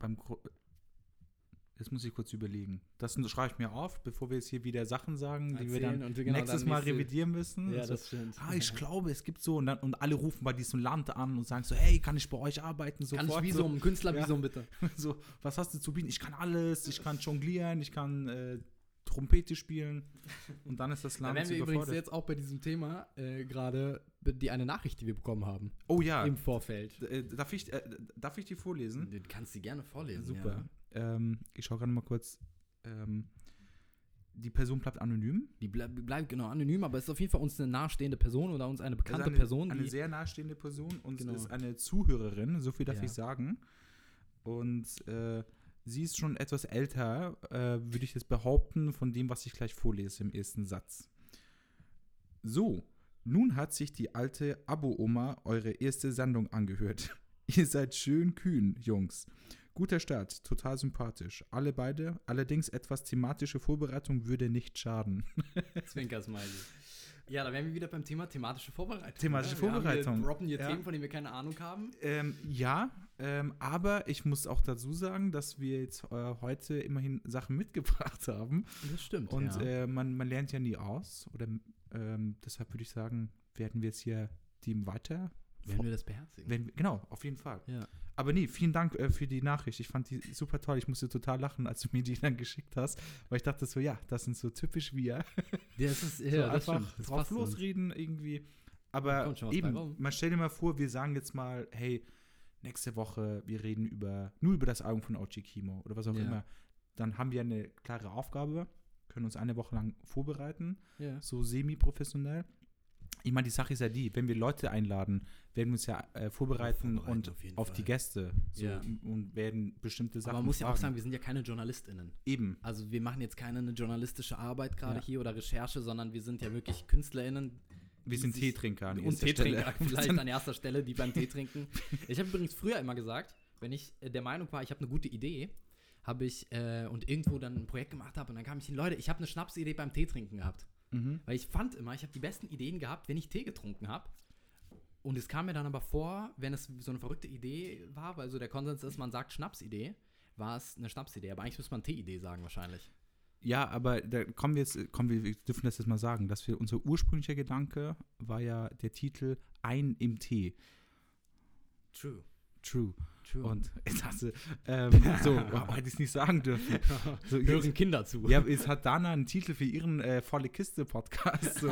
Speaker 2: beim Gro Jetzt muss ich kurz überlegen. Das schreibe ich mir auf, bevor wir jetzt hier wieder Sachen sagen, die wir dann
Speaker 1: und genau,
Speaker 2: nächstes
Speaker 1: dann
Speaker 2: Mal revidieren müssen.
Speaker 1: Ja,
Speaker 2: so,
Speaker 1: das stimmt.
Speaker 2: ah, ich glaube, es gibt so. Und, dann, und alle rufen bei diesem Land an und sagen so, hey, kann ich bei euch arbeiten?
Speaker 1: Kann
Speaker 2: Sofort
Speaker 1: ich
Speaker 2: so,
Speaker 1: Visum, Künstlervisum bitte.
Speaker 2: so, was hast du zu bieten? Ich kann alles, ich kann jonglieren, ich kann äh, Trompete spielen. Und dann ist das
Speaker 1: Da
Speaker 2: Land
Speaker 1: wären wir übrigens jetzt auch bei diesem Thema äh, gerade die eine Nachricht, die wir bekommen haben
Speaker 2: Oh ja,
Speaker 1: im Vorfeld.
Speaker 2: äh, darf, ich, äh, darf ich die vorlesen?
Speaker 1: Du kannst sie gerne vorlesen.
Speaker 2: Super. Ähm, ich schaue gerade mal kurz. Ähm, die Person bleibt anonym.
Speaker 1: Die bleib, bleibt genau anonym, aber es ist auf jeden Fall uns eine nahestehende Person oder uns eine bekannte
Speaker 2: Also eine,
Speaker 1: Person,
Speaker 2: Eine sehr nahestehende Person und
Speaker 1: Genau.
Speaker 2: ist eine Zuhörerin, so viel darf
Speaker 1: Ja.
Speaker 2: ich sagen. Und äh, sie ist schon etwas älter, äh, würde ich jetzt behaupten, von dem, was ich gleich vorlese im ersten Satz. So, nun hat sich die alte Abo-Oma eure erste Sendung angehört. Ihr seid schön kühn, Jungs. Guter Start, total sympathisch. Alle beide, allerdings etwas thematische Vorbereitung würde nicht schaden.
Speaker 1: Zwinker-Smiley. Ja, da wären wir wieder beim Thema thematische Vorbereitung.
Speaker 2: Thematische?
Speaker 1: Wir haben
Speaker 2: Vorbereitung.
Speaker 1: Hier, droppen hier
Speaker 2: Ja.
Speaker 1: Themen, von denen wir keine Ahnung haben.
Speaker 2: Ähm, ja, ähm, aber ich muss auch dazu sagen, dass wir jetzt äh, heute immerhin Sachen mitgebracht haben.
Speaker 1: Das stimmt.
Speaker 2: Und
Speaker 1: ja.
Speaker 2: äh, man, man lernt ja nie aus. Oder ähm, deshalb würde ich sagen, werden wir jetzt hier Team weiter.
Speaker 1: Werden wir das beherzigen?
Speaker 2: Wenn, genau, auf jeden Fall.
Speaker 1: ja.
Speaker 2: Aber nee, vielen Dank äh, für die Nachricht. Ich fand die super toll. Ich musste total lachen, als du mir die dann geschickt hast. Weil ich dachte so, ja, das sind so typisch wir.
Speaker 1: Das ist,
Speaker 2: so
Speaker 1: ja, das
Speaker 2: einfach.
Speaker 1: Das
Speaker 2: drauf
Speaker 1: passt uns.
Speaker 2: losreden irgendwie. Aber eben, man stell dir mal vor, wir sagen jetzt mal, hey, nächste Woche, wir reden über nur über das Album von Ochi Kimo oder was auch
Speaker 1: Ja.
Speaker 2: immer. Dann haben wir eine klare Aufgabe, können uns eine Woche lang vorbereiten,
Speaker 1: Ja.
Speaker 2: so semi-professionell. Ich meine, die Sache ist ja die, wenn wir Leute einladen, werden wir uns ja äh, vorbereiten,
Speaker 1: Vorbereiten
Speaker 2: und
Speaker 1: auf
Speaker 2: auf die Gäste so,
Speaker 1: Ja.
Speaker 2: und werden bestimmte Sachen
Speaker 1: Aber man muss ja auch
Speaker 2: fragen.
Speaker 1: sagen, wir sind ja keine JournalistInnen.
Speaker 2: eben,
Speaker 1: Also wir machen jetzt keine eine journalistische Arbeit gerade
Speaker 2: Ja.
Speaker 1: hier oder Recherche, sondern wir sind ja wirklich KünstlerInnen
Speaker 2: wir sind Teetrinker an
Speaker 1: und Teetrinker vielleicht an erster Stelle, die beim Tee trinken. Ich habe übrigens früher immer gesagt, wenn ich äh, der Meinung war, ich habe eine gute Idee, habe ich äh, und irgendwo dann ein Projekt gemacht habe und dann kam ich hin, Leute, ich habe eine Schnapsidee beim Tee trinken gehabt.
Speaker 2: Mhm.
Speaker 1: Weil ich fand immer, ich habe die besten Ideen gehabt, wenn ich Tee getrunken habe. Und es kam mir dann aber vor, wenn es so eine verrückte Idee war, weil so der Konsens ist, man sagt Schnapsidee, war es eine Schnapsidee. Aber eigentlich müsste man Teeidee sagen wahrscheinlich.
Speaker 2: Ja, aber da kommen wir jetzt, kommen wir, wir dürfen das jetzt mal sagen, dass wir, unser ursprünglicher Gedanke war ja der Titel Ein im Tee.
Speaker 1: True.
Speaker 2: True.
Speaker 1: True.
Speaker 2: Und hast du, ähm, so, oh, hätte ich es nicht sagen dürfen. So,
Speaker 1: hören Kinder zu.
Speaker 2: ja, jetzt hat Dana einen Titel für ihren äh, Volle Kiste Podcast. So,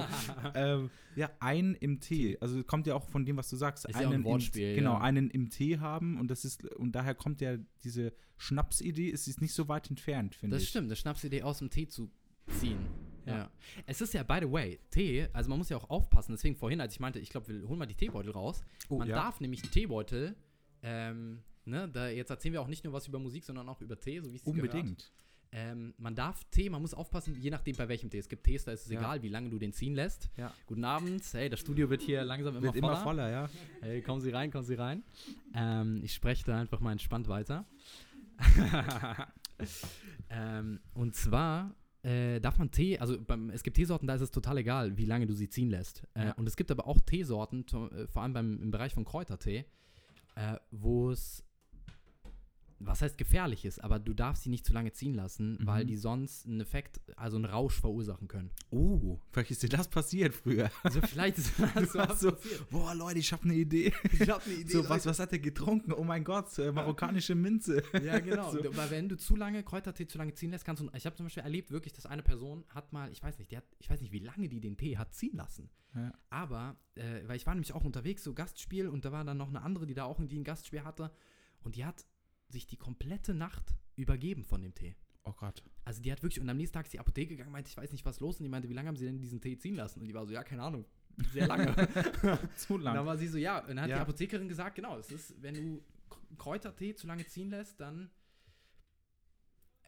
Speaker 2: ähm, ja, ein im Tee. Also kommt ja auch von dem, was du sagst.
Speaker 1: Ist ja auch ein
Speaker 2: im-
Speaker 1: Wortspiel,
Speaker 2: Genau,
Speaker 1: ja.
Speaker 2: einen im Tee haben und das ist, und daher kommt ja diese Schnapsidee, es ist nicht so weit entfernt, finde
Speaker 1: Das
Speaker 2: ich.
Speaker 1: stimmt, eine Schnapsidee aus dem Tee zu ziehen. Ja.
Speaker 2: Ja.
Speaker 1: Es ist ja, by the way, Tee, also man muss ja auch aufpassen, deswegen vorhin, als ich meinte, ich glaube, wir holen mal die Teebeutel raus.
Speaker 2: Oh,
Speaker 1: man
Speaker 2: ja.
Speaker 1: darf nämlich Teebeutel, ähm, ne, da jetzt erzählen wir auch nicht nur was über Musik, sondern auch über Tee, so wie es.
Speaker 2: Unbedingt.
Speaker 1: Ähm, man darf Tee, man muss aufpassen, je nachdem bei welchem Tee. Es gibt Tees, da ist es
Speaker 2: Ja.
Speaker 1: egal, wie lange du den ziehen lässt.
Speaker 2: Ja.
Speaker 1: Guten Abend, hey, das Studio wird hier langsam immer
Speaker 2: Wird
Speaker 1: voller.
Speaker 2: immer voller, ja.
Speaker 1: Hey, kommen Sie rein, kommen Sie rein. Ähm, ich spreche da einfach mal entspannt weiter. ähm, und zwar äh, darf man Tee, also beim, es gibt Teesorten, da ist es total egal, wie lange du sie ziehen lässt. Äh,
Speaker 2: Ja.
Speaker 1: Und es gibt aber auch Teesorten, äh, vor allem beim, im Bereich von Kräutertee, äh, wo es, was heißt gefährlich ist, aber du darfst sie nicht zu lange ziehen lassen, weil
Speaker 2: Mhm.
Speaker 1: die sonst einen Effekt, also einen Rausch verursachen können.
Speaker 2: Oh, vielleicht ist dir das passiert früher.
Speaker 1: Also vielleicht ist das
Speaker 2: warst so, boah, Leute, ich habe eine Idee.
Speaker 1: Ich habe eine Idee.
Speaker 2: So, was, was hat er getrunken? Oh mein Gott, äh, marokkanische Minze.
Speaker 1: Ja, genau.
Speaker 2: So.
Speaker 1: Weil wenn du zu lange Kräutertee zu lange ziehen lässt, kannst du. Ich habe zum Beispiel erlebt, wirklich, dass eine Person hat mal, ich weiß nicht, die hat, ich weiß nicht, wie lange die den Tee hat ziehen lassen.
Speaker 2: Ja.
Speaker 1: Aber, äh, weil ich war nämlich auch unterwegs, so Gastspiel, und da war dann noch eine andere, die da auch irgendwie ein Gastspiel hatte. Und die hat sich die komplette Nacht übergeben von dem Tee.
Speaker 2: Oh Gott.
Speaker 1: Also die hat wirklich, und am nächsten Tag ist die Apotheke gegangen, meinte, ich weiß nicht, was los. Und die meinte, wie lange haben sie denn diesen Tee ziehen lassen? Und die war so, ja, keine Ahnung, sehr lange.
Speaker 2: Zu
Speaker 1: Und dann war sie so, ja, und dann hat
Speaker 2: Ja.
Speaker 1: die Apothekerin gesagt, genau, es ist, wenn du Kräutertee zu lange ziehen lässt, dann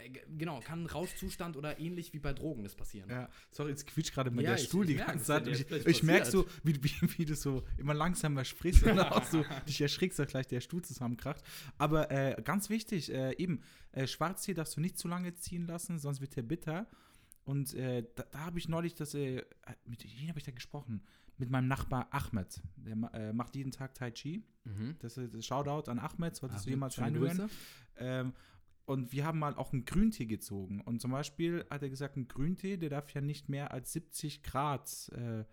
Speaker 1: äh, genau, kann Rauschzustand oder ähnlich wie bei Drogen das passieren.
Speaker 2: Ja, sorry, jetzt quietscht gerade mal
Speaker 1: Ja,
Speaker 2: der Stuhl die ganze Zeit. ich ich merke so, wie, wie, wie du so immer langsamer sprichst und auch so dich erschrickst, dass gleich der Stuhl zusammenkracht. Aber äh, ganz wichtig, äh, eben, äh, Schwarztee darfst du nicht zu lange ziehen lassen, sonst wird der bitter. Und äh, da, da habe ich neulich das, mit wem habe ich da gesprochen? Mit meinem Nachbar Ahmed. Der ma- macht jeden Tag Tai Chi.
Speaker 1: Mhm.
Speaker 2: Das ist Shoutout an Ahmed, solltest
Speaker 1: Ach,
Speaker 2: du jemals reinhören. Ähm, und wir haben mal auch einen Grüntee gezogen. Und zum Beispiel hat er gesagt, ein Grüntee, der darf ja nicht mehr als 70 Grad äh,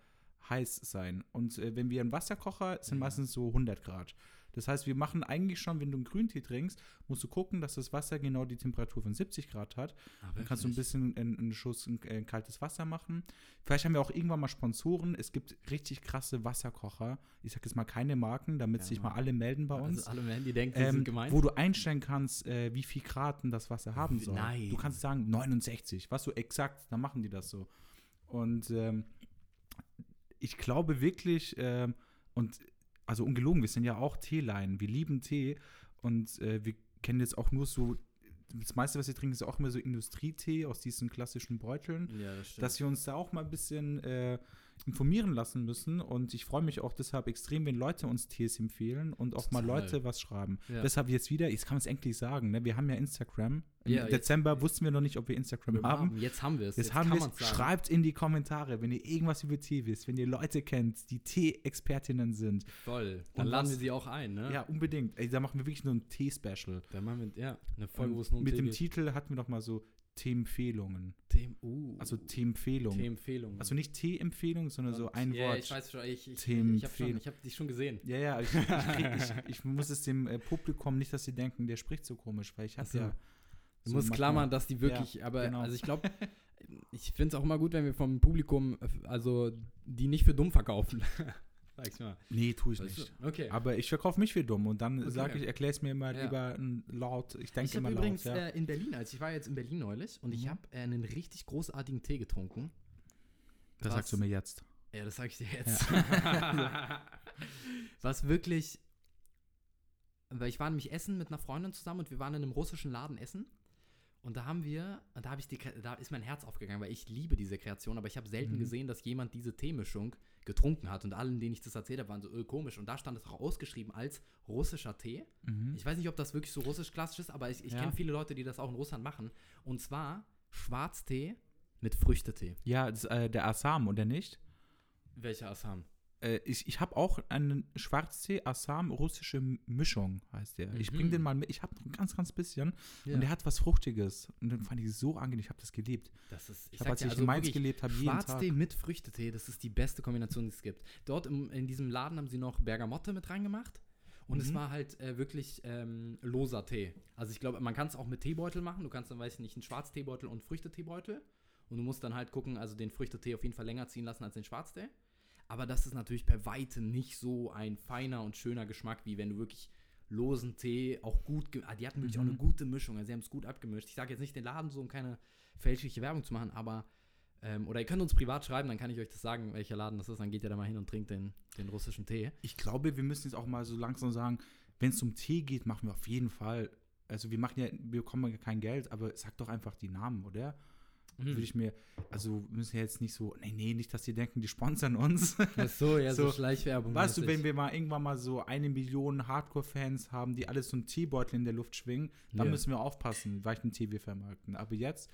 Speaker 2: heiß sein. Und äh, wenn wir einen Wasserkocher, sind
Speaker 1: Ja.
Speaker 2: meistens so 100 Grad. Das heißt, wir machen eigentlich schon, wenn du einen Grüntee trinkst, musst du gucken, dass das Wasser genau die Temperatur von 70 Grad hat.
Speaker 1: Ah,
Speaker 2: Dann kannst du ein bisschen einen, einen Schuss in, äh, kaltes Wasser machen. Vielleicht haben wir auch irgendwann mal Sponsoren. Es gibt richtig krasse Wasserkocher. Ich sage jetzt mal keine Marken, damit
Speaker 1: Ja,
Speaker 2: sich mal alle melden bei uns.
Speaker 1: Also alle Menschen, die denken, die
Speaker 2: ähm,
Speaker 1: sind gemeint.
Speaker 2: wo du einstellen kannst, äh, wie viel Grad das Wasser haben soll.
Speaker 1: Nein.
Speaker 2: Du kannst sagen 69, was so exakt, dann machen die das so. Und ähm, ich glaube wirklich, ähm, und also ungelogen, wir sind ja auch Teeleien, wir lieben Tee und äh, wir kennen jetzt auch nur so, das meiste, was wir trinken, ist auch immer so Industrietee aus diesen klassischen Beuteln
Speaker 1: ja, das stimmt.
Speaker 2: dass wir uns da auch mal ein bisschen äh, informieren lassen müssen. Und ich freue mich auch deshalb extrem, wenn Leute uns Tees empfehlen und auch mal
Speaker 1: Total.
Speaker 2: Leute was schreiben.
Speaker 1: Ja.
Speaker 2: Deshalb jetzt wieder, jetzt kann man es endlich sagen, ne? wir haben ja Instagram. Im
Speaker 1: Ja, jetzt-
Speaker 2: Dezember wussten wir noch nicht, ob wir Instagram
Speaker 1: Wir
Speaker 2: haben.
Speaker 1: Jetzt haben wir es.
Speaker 2: Jetzt, haben
Speaker 1: kann
Speaker 2: wir es. Schreibt in die Kommentare, wenn ihr irgendwas über Tee wisst, wenn ihr Leute kennt, die Tee-Expertinnen sind.
Speaker 1: Voll. Dann
Speaker 2: Und
Speaker 1: laden wir sie auch ein, ne?
Speaker 2: Ja, unbedingt. Ey, da machen wir wirklich nur ein Tee-Special.
Speaker 1: Dann machen wir, ja, eine Folge, wo es nur um
Speaker 2: Mit
Speaker 1: Tee
Speaker 2: dem
Speaker 1: geht.
Speaker 2: Titel hatten wir noch mal so Tee-Empfehlungen.
Speaker 1: Themen, uh,
Speaker 2: Also Tee-Empfehlungen.
Speaker 1: Tee-Empfehlungen.
Speaker 2: Also nicht Tee-Empfehlung, sondern so ein
Speaker 1: ja,
Speaker 2: Wort.
Speaker 1: ich weiß schon, ich, ich, ich habe habe dich schon gesehen.
Speaker 2: Ja, ja, ich, krieg, ich, muss es dem äh, Publikum nicht, dass sie denken, der spricht so komisch, weil ich habe
Speaker 1: so.
Speaker 2: ja.
Speaker 1: Du
Speaker 2: so
Speaker 1: musst klammern, dass die wirklich, aber
Speaker 2: genau.
Speaker 1: also ich glaube, ich finde es auch immer gut, wenn wir vom Publikum, äh, also die nicht für dumm verkaufen. Sag's mal.
Speaker 2: Nee, tue ich
Speaker 1: Weißt
Speaker 2: nicht.
Speaker 1: du? Okay.
Speaker 2: Aber ich verkaufe mich für dumm und dann
Speaker 1: Okay.
Speaker 2: sage ich, erkläre es mir mal
Speaker 1: Ja.
Speaker 2: lieber laut. Ich denke
Speaker 1: ich habe
Speaker 2: immer
Speaker 1: übrigens
Speaker 2: laut. Ja.
Speaker 1: äh, in Berlin, als ich war jetzt in Berlin neulich und ich
Speaker 2: Mhm.
Speaker 1: habe äh, einen richtig großartigen Tee getrunken.
Speaker 2: das sagst du mir jetzt.
Speaker 1: Ja, das sage ich dir jetzt. Was wirklich, weil ich war nämlich essen mit einer Freundin zusammen und wir waren in einem russischen Laden essen. Und da haben wir, da habe ich die, da ist mein Herz aufgegangen, weil ich liebe diese Kreation, aber ich habe selten
Speaker 2: Mhm.
Speaker 1: gesehen, dass jemand diese Teemischung getrunken hat. Und allen, denen ich das erzählt habe, waren so öh, komisch. Und da stand es auch ausgeschrieben als russischer Tee.
Speaker 2: Mhm.
Speaker 1: Ich weiß nicht, ob das wirklich so russisch klassisch ist, aber ich, ich
Speaker 2: Ja.
Speaker 1: kenne viele Leute, die das auch in Russland machen. Und zwar Schwarztee mit Früchtetee.
Speaker 2: Ja, das, äh, der Assam, oder nicht?
Speaker 1: Welcher Assam?
Speaker 2: Äh, ich ich habe auch einen Schwarztee Assam russische Mischung, heißt der. Ich bringe
Speaker 1: Mhm.
Speaker 2: den mal mit. Ich habe ein ganz, ganz bisschen.
Speaker 1: Ja.
Speaker 2: Und der hat was Fruchtiges. Und dann fand ich es so angenehm. Ich habe das geliebt.
Speaker 1: Das ist,
Speaker 2: Ich habe, als ich
Speaker 1: also
Speaker 2: in Mainz
Speaker 1: wirklich,
Speaker 2: gelebt habe, jeden Tag.
Speaker 1: Schwarztee mit Früchtetee, das ist die beste Kombination, die es gibt. Dort im, in diesem Laden haben sie noch Bergamotte mit reingemacht. Und es
Speaker 2: Mhm.
Speaker 1: war halt äh, wirklich ähm, loser Tee. Also ich glaube, man kann es auch mit Teebeutel machen. Du kannst dann, weiß ich nicht, einen Schwarzteebeutel und Früchteteebeutel. Und du musst dann halt gucken, also den Früchtetee auf jeden Fall länger ziehen lassen als den Schwarztee. Aber das ist natürlich bei weitem nicht so ein feiner und schöner Geschmack, wie wenn du wirklich losen Tee auch gut, ah, die hatten wirklich auch
Speaker 2: Mhm.
Speaker 1: eine gute Mischung, also sie haben es gut abgemischt. Ich sage jetzt nicht den Laden so, um keine fälschliche Werbung zu machen, aber ähm, oder ihr könnt uns privat schreiben, dann kann ich euch das sagen, welcher Laden das ist, dann geht ihr da mal hin und trinkt den, den russischen Tee.
Speaker 2: Ich glaube, wir müssen jetzt auch mal so langsam sagen, wenn es um Tee geht, machen wir auf jeden Fall. Also wir machen ja, wir bekommen ja kein Geld, aber sag doch einfach die Namen, oder?
Speaker 1: Hm.
Speaker 2: Würde ich mir, also müssen ja jetzt nicht so, nee, nee, nicht, dass die denken, die sponsern uns.
Speaker 1: Ach so, ja, so,
Speaker 2: So,
Speaker 1: Schleichwerbung.
Speaker 2: weißt du, wenn wir mal irgendwann mal so eine Million Hardcore-Fans haben, die alles so einen Teebeutel in der Luft schwingen, dann
Speaker 1: Ja.
Speaker 2: müssen wir aufpassen, welchen Tee wir vermarkten. Aber jetzt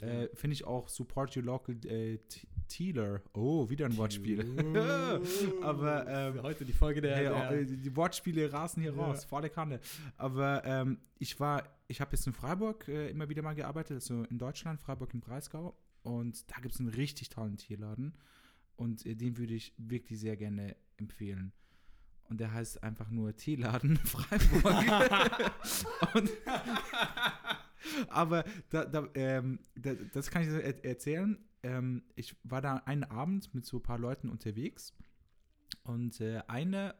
Speaker 2: äh, finde ich auch Support Your Local äh, Tealer. Oh, wieder ein Wortspiel. Aber, ähm,
Speaker 1: heute die Folge der,
Speaker 2: Hey,
Speaker 1: der
Speaker 2: äh, die Wortspiele rasen hier
Speaker 1: Ja.
Speaker 2: raus, volle Kanne. Aber ähm, ich war, ich habe jetzt in Freiburg äh, immer wieder mal gearbeitet, also in Deutschland, Freiburg im Breisgau. Und da gibt es einen richtig tollen Tierladen. Und äh, den würde ich wirklich sehr gerne empfehlen. Und der heißt einfach nur Teeladen Freiburg. und, aber da, da, ähm, da, das kann ich er erzählen. Ähm, ich war da einen Abend mit so ein paar Leuten unterwegs. Und äh, eine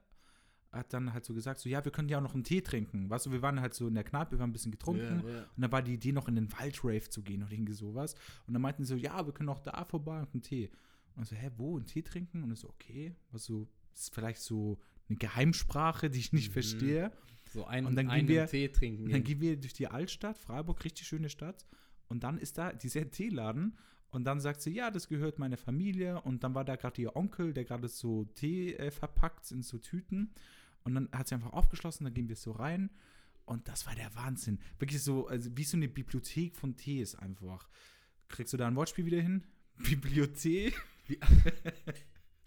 Speaker 2: hat dann halt so gesagt, so ja, wir können ja auch noch einen Tee trinken. Weißt du, wir waren halt so in der Kneipe, wir haben ein bisschen getrunken.
Speaker 1: Ja, ja.
Speaker 2: Und dann war die Idee, noch in den Waldrave zu gehen oder irgendwie sowas. Und dann meinten sie so, ja, wir können auch da vorbei und einen Tee. Und so, hä, wo, einen Tee trinken? Und ich so, okay, was so, das ist vielleicht so eine Geheimsprache, die ich nicht
Speaker 1: Mhm.
Speaker 2: verstehe.
Speaker 1: So ein,
Speaker 2: Und dann gehen
Speaker 1: einen
Speaker 2: wir-
Speaker 1: Tee trinken.
Speaker 2: Und dann
Speaker 1: gehen.
Speaker 2: gehen wir durch die Altstadt, Freiburg, richtig schöne Stadt. Und dann ist da dieser Teeladen. Und dann sagt sie, ja, das gehört meiner Familie. Und dann war da gerade ihr Onkel, der gerade so Tee äh, verpackt in so Tüten. Und dann hat sie einfach aufgeschlossen, dann gehen wir so rein. Und das war der Wahnsinn. Wirklich so, also wie so eine Bibliothek von Tees einfach. Kriegst du da ein Wortspiel wieder hin? Bibliothek?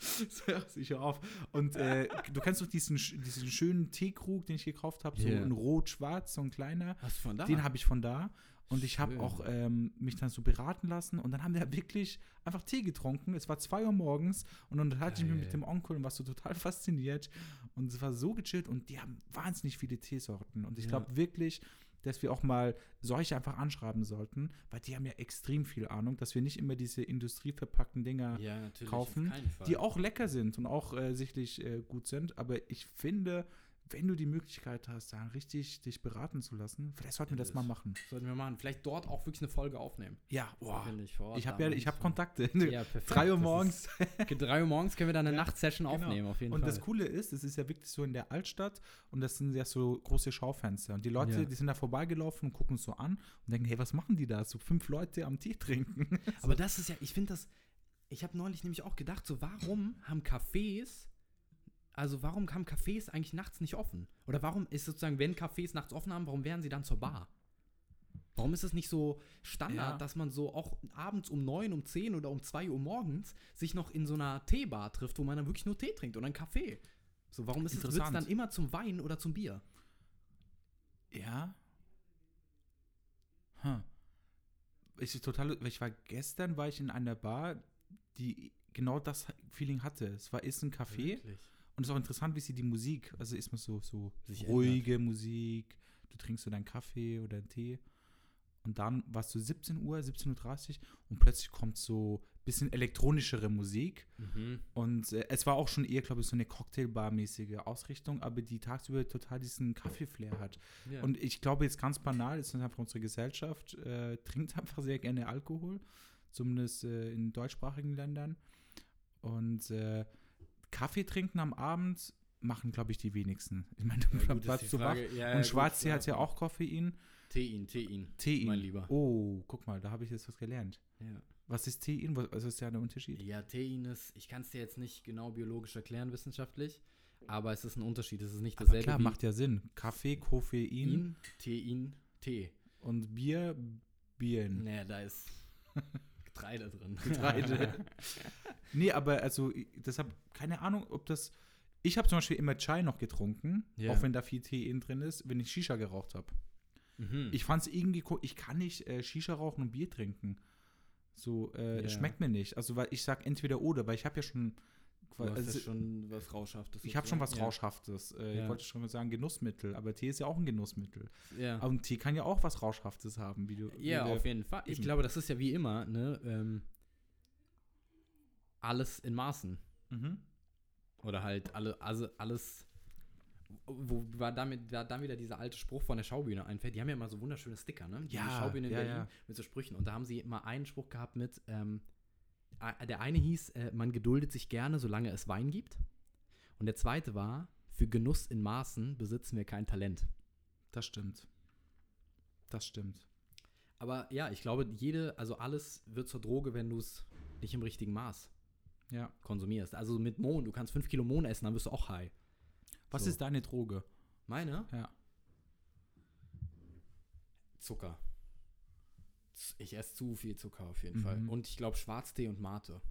Speaker 2: So, ich hör auf. Und äh, du kennst doch diesen, diesen schönen Teekrug, den ich gekauft habe, so ein rot-schwarz, so ein kleiner.
Speaker 1: Hast du von da?
Speaker 2: Den habe ich von da. Und ich habe auch ähm, mich dann so beraten lassen. Und dann haben wir wirklich einfach Tee getrunken. Es war 2 Uhr morgens. Und dann hatte ich mich mit dem Onkel und war so total fasziniert. Und es war so gechillt. Und die haben wahnsinnig viele Teesorten. Und ich
Speaker 1: Ja.
Speaker 2: glaube wirklich, dass wir auch mal solche einfach anschreiben sollten. Weil die haben ja extrem viel Ahnung. Dass wir nicht immer diese industrieverpackten Dinger
Speaker 1: ja,
Speaker 2: kaufen, die auch lecker sind und auch äh, sicherlich äh, gut sind. Aber ich finde, wenn du die Möglichkeit hast, da richtig dich beraten zu lassen, vielleicht sollten wir das mal machen.
Speaker 1: Sollten wir machen. Vielleicht dort auch wirklich eine Folge aufnehmen.
Speaker 2: Ja, boah.
Speaker 1: Ich
Speaker 2: Ich habe ja, ich habe
Speaker 1: so.
Speaker 2: Kontakte.
Speaker 1: Ja, perfekt.
Speaker 2: Drei Uhr morgens.
Speaker 1: Ist, 3 Uhr morgens können wir dann eine
Speaker 2: Ja,
Speaker 1: Nachtsession
Speaker 2: genau.
Speaker 1: aufnehmen, auf jeden
Speaker 2: Und
Speaker 1: Fall.
Speaker 2: das Coole ist, es ist ja wirklich so in der Altstadt und das sind ja so große Schaufenster. Und die Leute,
Speaker 1: Ja.
Speaker 2: die sind da vorbeigelaufen und gucken uns so an und denken, hey, was machen die da? So fünf Leute am Tee trinken.
Speaker 1: Aber das ist ja, ich finde das, ich habe neulich nämlich auch gedacht, so warum haben Cafés, also warum haben Cafés eigentlich nachts nicht offen? Oder warum ist sozusagen, wenn Cafés nachts offen haben, warum wären sie dann zur Bar? Warum ist es nicht so Standard,
Speaker 2: Ja.
Speaker 1: dass man so auch abends um 9, um 10 oder um 2 Uhr morgens sich noch in so einer Teebar trifft, wo man dann wirklich nur Tee trinkt oder einen Kaffee? So, warum ist es wird's dann immer zum Wein oder zum Bier?
Speaker 2: Ja. Hm. Ich, total, ich war gestern war ich in einer Bar, die genau das Feeling hatte. Es war ist ein Café und es ist auch interessant, wie sie die Musik, also ist man so so
Speaker 1: Sich
Speaker 2: ruhige Musik, du trinkst so deinen Kaffee oder einen Tee und dann warst du 17 Uhr, 17:30 Uhr und plötzlich kommt so bisschen elektronischere Musik
Speaker 1: Mhm.
Speaker 2: und äh, es war auch schon eher, glaube ich, so eine Cocktailbar-mäßige Ausrichtung, aber die tagsüber total diesen Kaffee-Flair hat.
Speaker 1: Ja.
Speaker 2: Und ich glaube jetzt ganz banal, ist einfach unsere Gesellschaft, äh, trinkt einfach sehr gerne Alkohol, zumindest äh, in deutschsprachigen Ländern. Und äh, Kaffee trinken am Abend machen, glaube ich, die wenigsten. Ich meine, du
Speaker 1: Ja,
Speaker 2: warst so wach.
Speaker 1: Ja, ja,
Speaker 2: Und Schwarztee
Speaker 1: klar.
Speaker 2: hat ja auch Koffein.
Speaker 1: Tein, Tein.
Speaker 2: Tein.
Speaker 1: Mein Lieber.
Speaker 2: Oh, guck mal, da habe ich jetzt was gelernt.
Speaker 1: Ja.
Speaker 2: Was ist Tein? Was was ist ja der Unterschied?
Speaker 1: Ja, Tein ist, ich kann es dir jetzt nicht genau biologisch erklären, wissenschaftlich, aber es ist ein Unterschied. Es ist nicht
Speaker 2: Aber
Speaker 1: dasselbe
Speaker 2: klar,
Speaker 1: wie
Speaker 2: macht ja Sinn. Kaffee, Koffein
Speaker 1: In, Tein, Tee.
Speaker 2: und Bier, Bieren.
Speaker 1: Nee, da ist Getreide drin.
Speaker 2: Getreide. Nee, aber also deshalb keine Ahnung, ob das. Ich habe zum Beispiel immer Chai noch getrunken,
Speaker 1: Ja.
Speaker 2: auch wenn da viel Tee in drin ist, wenn ich Shisha geraucht habe.
Speaker 1: mhm.
Speaker 2: Ich fand es irgendwie, co- ich kann nicht äh, Shisha rauchen und Bier trinken. So, äh, es schmeckt mir nicht. Also, weil ich sag entweder oder, weil ich habe ja schon.
Speaker 1: Du hast
Speaker 2: also,
Speaker 1: ja schon was Rauschhaftes.
Speaker 2: ich habe schon was
Speaker 1: sozusagen.
Speaker 2: Rauschhaftes. Äh,
Speaker 1: Ja.
Speaker 2: Ich wollte schon mal sagen Genussmittel, aber Tee ist ja auch ein Genussmittel.
Speaker 1: Ja, ja.
Speaker 2: Und Tee kann ja auch was Rauschhaftes haben, wie du.
Speaker 1: ja
Speaker 2: wie
Speaker 1: auf jeden Fall. Ich glaube, das ist ja wie immer, ne? Ähm, alles in Maßen.
Speaker 2: Mhm.
Speaker 1: Oder halt alle, also alles, wo war damit, war dann wieder dieser alte Spruch von der Schaubühne einfällt. Die haben ja immer so wunderschöne Sticker, ne? Die
Speaker 2: Ja,
Speaker 1: Schaubühne in
Speaker 2: ja,
Speaker 1: Berlin
Speaker 2: ja.
Speaker 1: mit so Sprüchen. Und da haben sie immer einen Spruch gehabt mit, ähm, der eine hieß, äh, man geduldet sich gerne, solange es Wein gibt. Und der zweite war, für Genuss in Maßen besitzen wir kein Talent.
Speaker 2: Das stimmt. Das stimmt.
Speaker 1: Aber ja, ich glaube, jede, also alles wird zur Droge, wenn du es nicht im richtigen Maß
Speaker 2: Ja.
Speaker 1: konsumierst. Also mit Mohn, du kannst fünf Kilo Mohn essen, dann wirst du auch high.
Speaker 2: Was
Speaker 1: So.
Speaker 2: ist deine Droge?
Speaker 1: Meine?
Speaker 2: Ja.
Speaker 1: Zucker. Ich esse zu viel Zucker auf jeden
Speaker 2: Mhm.
Speaker 1: Fall. Und ich glaube Schwarztee und Mate.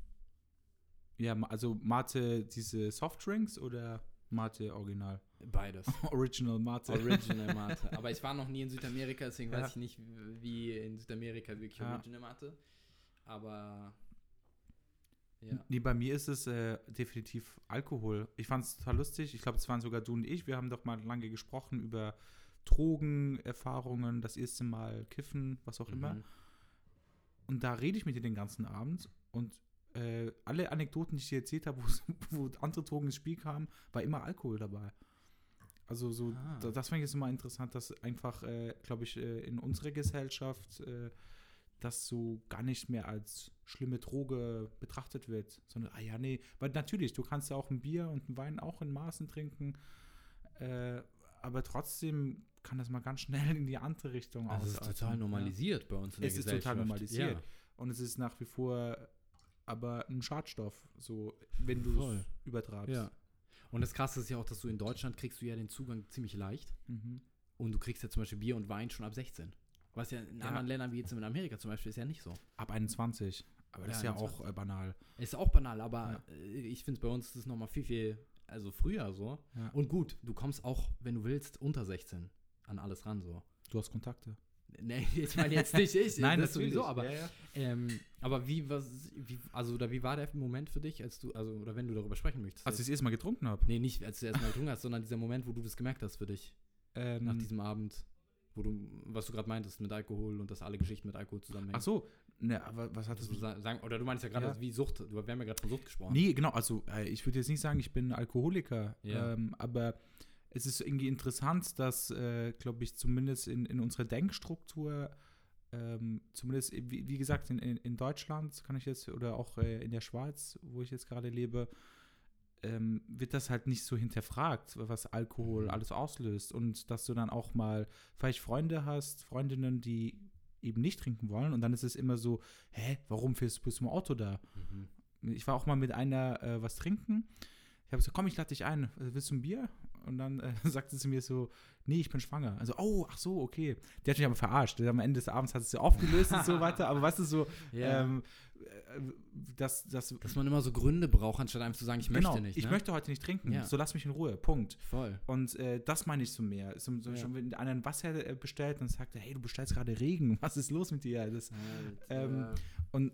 Speaker 2: Ja, also Mate, diese Softdrinks oder Mate Original?
Speaker 1: Beides.
Speaker 2: Original Mate.
Speaker 1: Original Mate. Aber ich war noch nie in Südamerika, deswegen
Speaker 2: Ja.
Speaker 1: weiß ich nicht, wie in Südamerika wirklich
Speaker 2: Ja.
Speaker 1: Original Mate. Aber ja.
Speaker 2: Nee, bei mir ist es äh, definitiv Alkohol. Ich fand es total lustig. Ich glaube, es waren sogar du und ich. Wir haben doch mal lange gesprochen über Drogenerfahrungen, das erste Mal Kiffen, was auch immer. Und da rede ich mit dir den ganzen Abend und äh, alle Anekdoten, die ich dir erzählt habe, wo andere Drogen ins Spiel kamen, war immer Alkohol dabei. Also so,
Speaker 1: Ah.
Speaker 2: da, das fand ich jetzt immer interessant, dass einfach, äh, glaube ich, äh, in unserer Gesellschaft äh, das so gar nicht mehr als schlimme Droge betrachtet wird, sondern, ah ja, nee, weil natürlich, du kannst ja auch ein Bier und einen Wein auch in Maßen trinken, äh, aber trotzdem kann das mal ganz schnell in die andere Richtung
Speaker 1: Also es ist
Speaker 2: ausarten,
Speaker 1: total normalisiert bei uns in
Speaker 2: Es
Speaker 1: der
Speaker 2: ist total
Speaker 1: Gesellschaft.
Speaker 2: normalisiert.
Speaker 1: Ja.
Speaker 2: Und es ist nach wie vor aber ein Schadstoff, so wenn du es übertreibst.
Speaker 1: ja. Und das Krasse ist ja auch, dass du in Deutschland kriegst du ja den Zugang ziemlich leicht.
Speaker 2: Mhm.
Speaker 1: Und du kriegst ja zum Beispiel Bier und Wein schon ab 16. Was ja in
Speaker 2: Ja.
Speaker 1: anderen Ländern, wie jetzt in Amerika zum Beispiel, ist ja nicht so.
Speaker 2: Ab 21. Aber das
Speaker 1: Ja,
Speaker 2: ist ja auch äh, banal.
Speaker 1: Ist auch banal, aber
Speaker 2: Ja.
Speaker 1: äh, ich finde, bei uns ist es nochmal viel, viel, also früher so.
Speaker 2: Ja.
Speaker 1: Und gut, du kommst auch, wenn du willst, unter 16 an alles ran, so.
Speaker 2: Du hast Kontakte.
Speaker 1: Nee, ich meine jetzt nicht ich, das sowieso, aber,
Speaker 2: Ja, ja.
Speaker 1: ähm, aber wie, was, wie, also, oder wie war der Moment für dich, als du, also, oder wenn du darüber sprechen möchtest?
Speaker 2: Als ich das erste Mal getrunken habe.
Speaker 1: nee, nicht, als du erst mal getrunken hast, sondern dieser Moment, wo du das gemerkt hast für dich,
Speaker 2: Ähm,
Speaker 1: nach diesem Abend, wo du, was du gerade meintest mit Alkohol und dass alle Geschichten mit Alkohol zusammenhängen.
Speaker 2: ach so, ne, aber was hat das
Speaker 1: Also, sa- sagen, oder du meinst ja gerade,
Speaker 2: Ja.
Speaker 1: wie Sucht, du, wir haben ja gerade von Sucht gesprochen.
Speaker 2: Nee, genau, also äh, ich würde jetzt nicht sagen, ich bin Alkoholiker,
Speaker 1: Ja.
Speaker 2: ähm, aber es ist irgendwie interessant, dass, äh, glaube ich, zumindest in, in unserer Denkstruktur, ähm, zumindest, wie, wie gesagt, in, in, in Deutschland kann ich jetzt, oder auch äh, in der Schweiz, wo ich jetzt gerade lebe, ähm, wird das halt nicht so hinterfragt, was Alkohol
Speaker 1: Mhm.
Speaker 2: alles auslöst. Und dass du dann auch mal vielleicht Freunde hast, Freundinnen, die eben nicht trinken wollen. Und dann ist es immer so, hä, warum fährst du bis zum Auto da?
Speaker 1: Mhm.
Speaker 2: ich war auch mal mit einer äh, was trinken. Ich habe gesagt, komm, ich lade dich ein. Äh, Willst du ein Bier? Und dann äh, sagte sie mir so, nee, ich bin schwanger. Also, oh, ach so, okay. Die hat mich aber verarscht. Am Ende des Abends hat sie aufgelöst und so weiter. Aber weißt du, so,
Speaker 1: Ja.
Speaker 2: ähm, äh, das, das,
Speaker 1: Dass man immer so Gründe braucht, anstatt einfach zu sagen, ich
Speaker 2: genau,
Speaker 1: möchte nicht.
Speaker 2: ich
Speaker 1: ne?
Speaker 2: möchte heute nicht trinken.
Speaker 1: Ja.
Speaker 2: So lass mich in Ruhe. Punkt.
Speaker 1: Voll.
Speaker 2: Und äh, das meine ich so mehr. So, so
Speaker 1: Ja.
Speaker 2: schon, wenn einer ein Wasser äh, bestellt und sagt, hey, du bestellst gerade Regen. Was ist los mit dir? Das, Ähm, Und,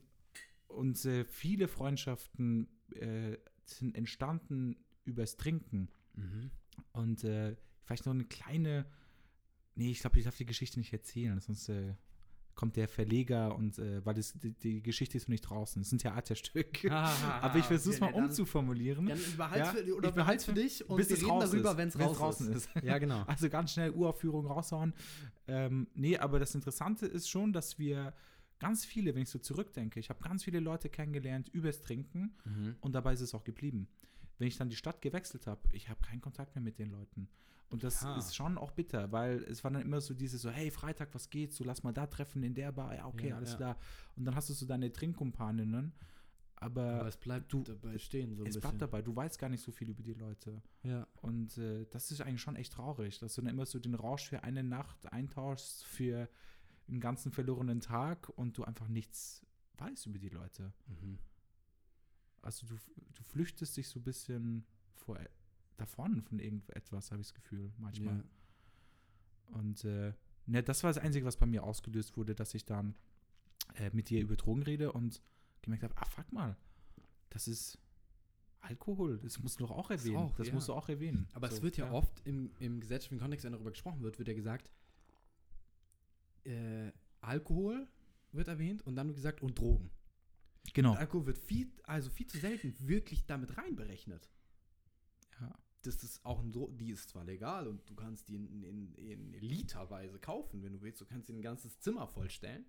Speaker 2: und äh, viele Freundschaften äh, sind entstanden übers Trinken.
Speaker 1: mhm.
Speaker 2: Und äh, vielleicht noch eine kleine. Nee, ich glaube, ich darf die Geschichte nicht erzählen, sonst äh, kommt der Verleger und äh, weil das, die, die Geschichte ist noch nicht draußen. Es ist ein Theaterstück. Aber ich versuche es mal umzuformulieren.
Speaker 1: Dann behalt's
Speaker 2: Ja,
Speaker 1: für, oder
Speaker 2: ich
Speaker 1: behalt's für dich und
Speaker 2: bis
Speaker 1: wir
Speaker 2: es
Speaker 1: reden darüber, wenn es raus
Speaker 2: draußen
Speaker 1: ist.
Speaker 2: ist.
Speaker 1: Ja, genau.
Speaker 2: Also ganz schnell Uraufführung raushauen. Ähm, nee, aber das Interessante ist schon, dass wir ganz viele, wenn ich so zurückdenke, ich habe ganz viele Leute kennengelernt übers Trinken
Speaker 1: Mhm.
Speaker 2: und dabei ist es auch geblieben. Wenn ich dann die Stadt gewechselt habe, ich habe keinen Kontakt mehr mit den Leuten. Und das
Speaker 1: Aha.
Speaker 2: ist schon auch bitter, weil es war dann immer so dieses so, hey, Freitag, was geht? So, lass mal da treffen in der Bar. Ja, okay,
Speaker 1: Ja,
Speaker 2: alles
Speaker 1: ja.
Speaker 2: klar. Und dann hast du so deine Trinkkumpaninnen, aber,
Speaker 1: Aber es bleibt
Speaker 2: du-
Speaker 1: dabei stehen, so ein
Speaker 2: es
Speaker 1: bisschen.
Speaker 2: bleibt dabei. Du weißt gar nicht so viel über die Leute.
Speaker 1: Ja.
Speaker 2: Und äh, das ist eigentlich schon echt traurig, dass du dann immer so den Rausch für eine Nacht eintauschst für einen ganzen verlorenen Tag und du einfach nichts weißt über die Leute.
Speaker 1: Mhm.
Speaker 2: Also du, du flüchtest dich so ein bisschen vor davon von irgendetwas, habe ich das Gefühl, manchmal.
Speaker 1: Ja.
Speaker 2: Und äh, ne, das war das Einzige, was bei mir ausgelöst wurde, dass ich dann äh, mit dir über Drogen rede und gemerkt habe, ah, fuck mal, das ist Alkohol, das musst du doch auch
Speaker 1: Das
Speaker 2: erwähnen.
Speaker 1: auch,
Speaker 2: das
Speaker 1: ja.
Speaker 2: musst du auch erwähnen.
Speaker 1: Aber es
Speaker 2: So,
Speaker 1: wird ja, oft im, im gesellschaftlichen Kontext, wenn darüber gesprochen wird, wird ja gesagt, äh, Alkohol wird erwähnt und dann wird gesagt und Drogen.
Speaker 2: Genau.
Speaker 1: Und Alkohol wird viel, also viel zu selten wirklich damit reinberechnet. Das ist auch ein Dro die ist zwar legal und du kannst die in, in, in literweise kaufen, wenn du willst. Du kannst dir ein ganzes Zimmer vollstellen.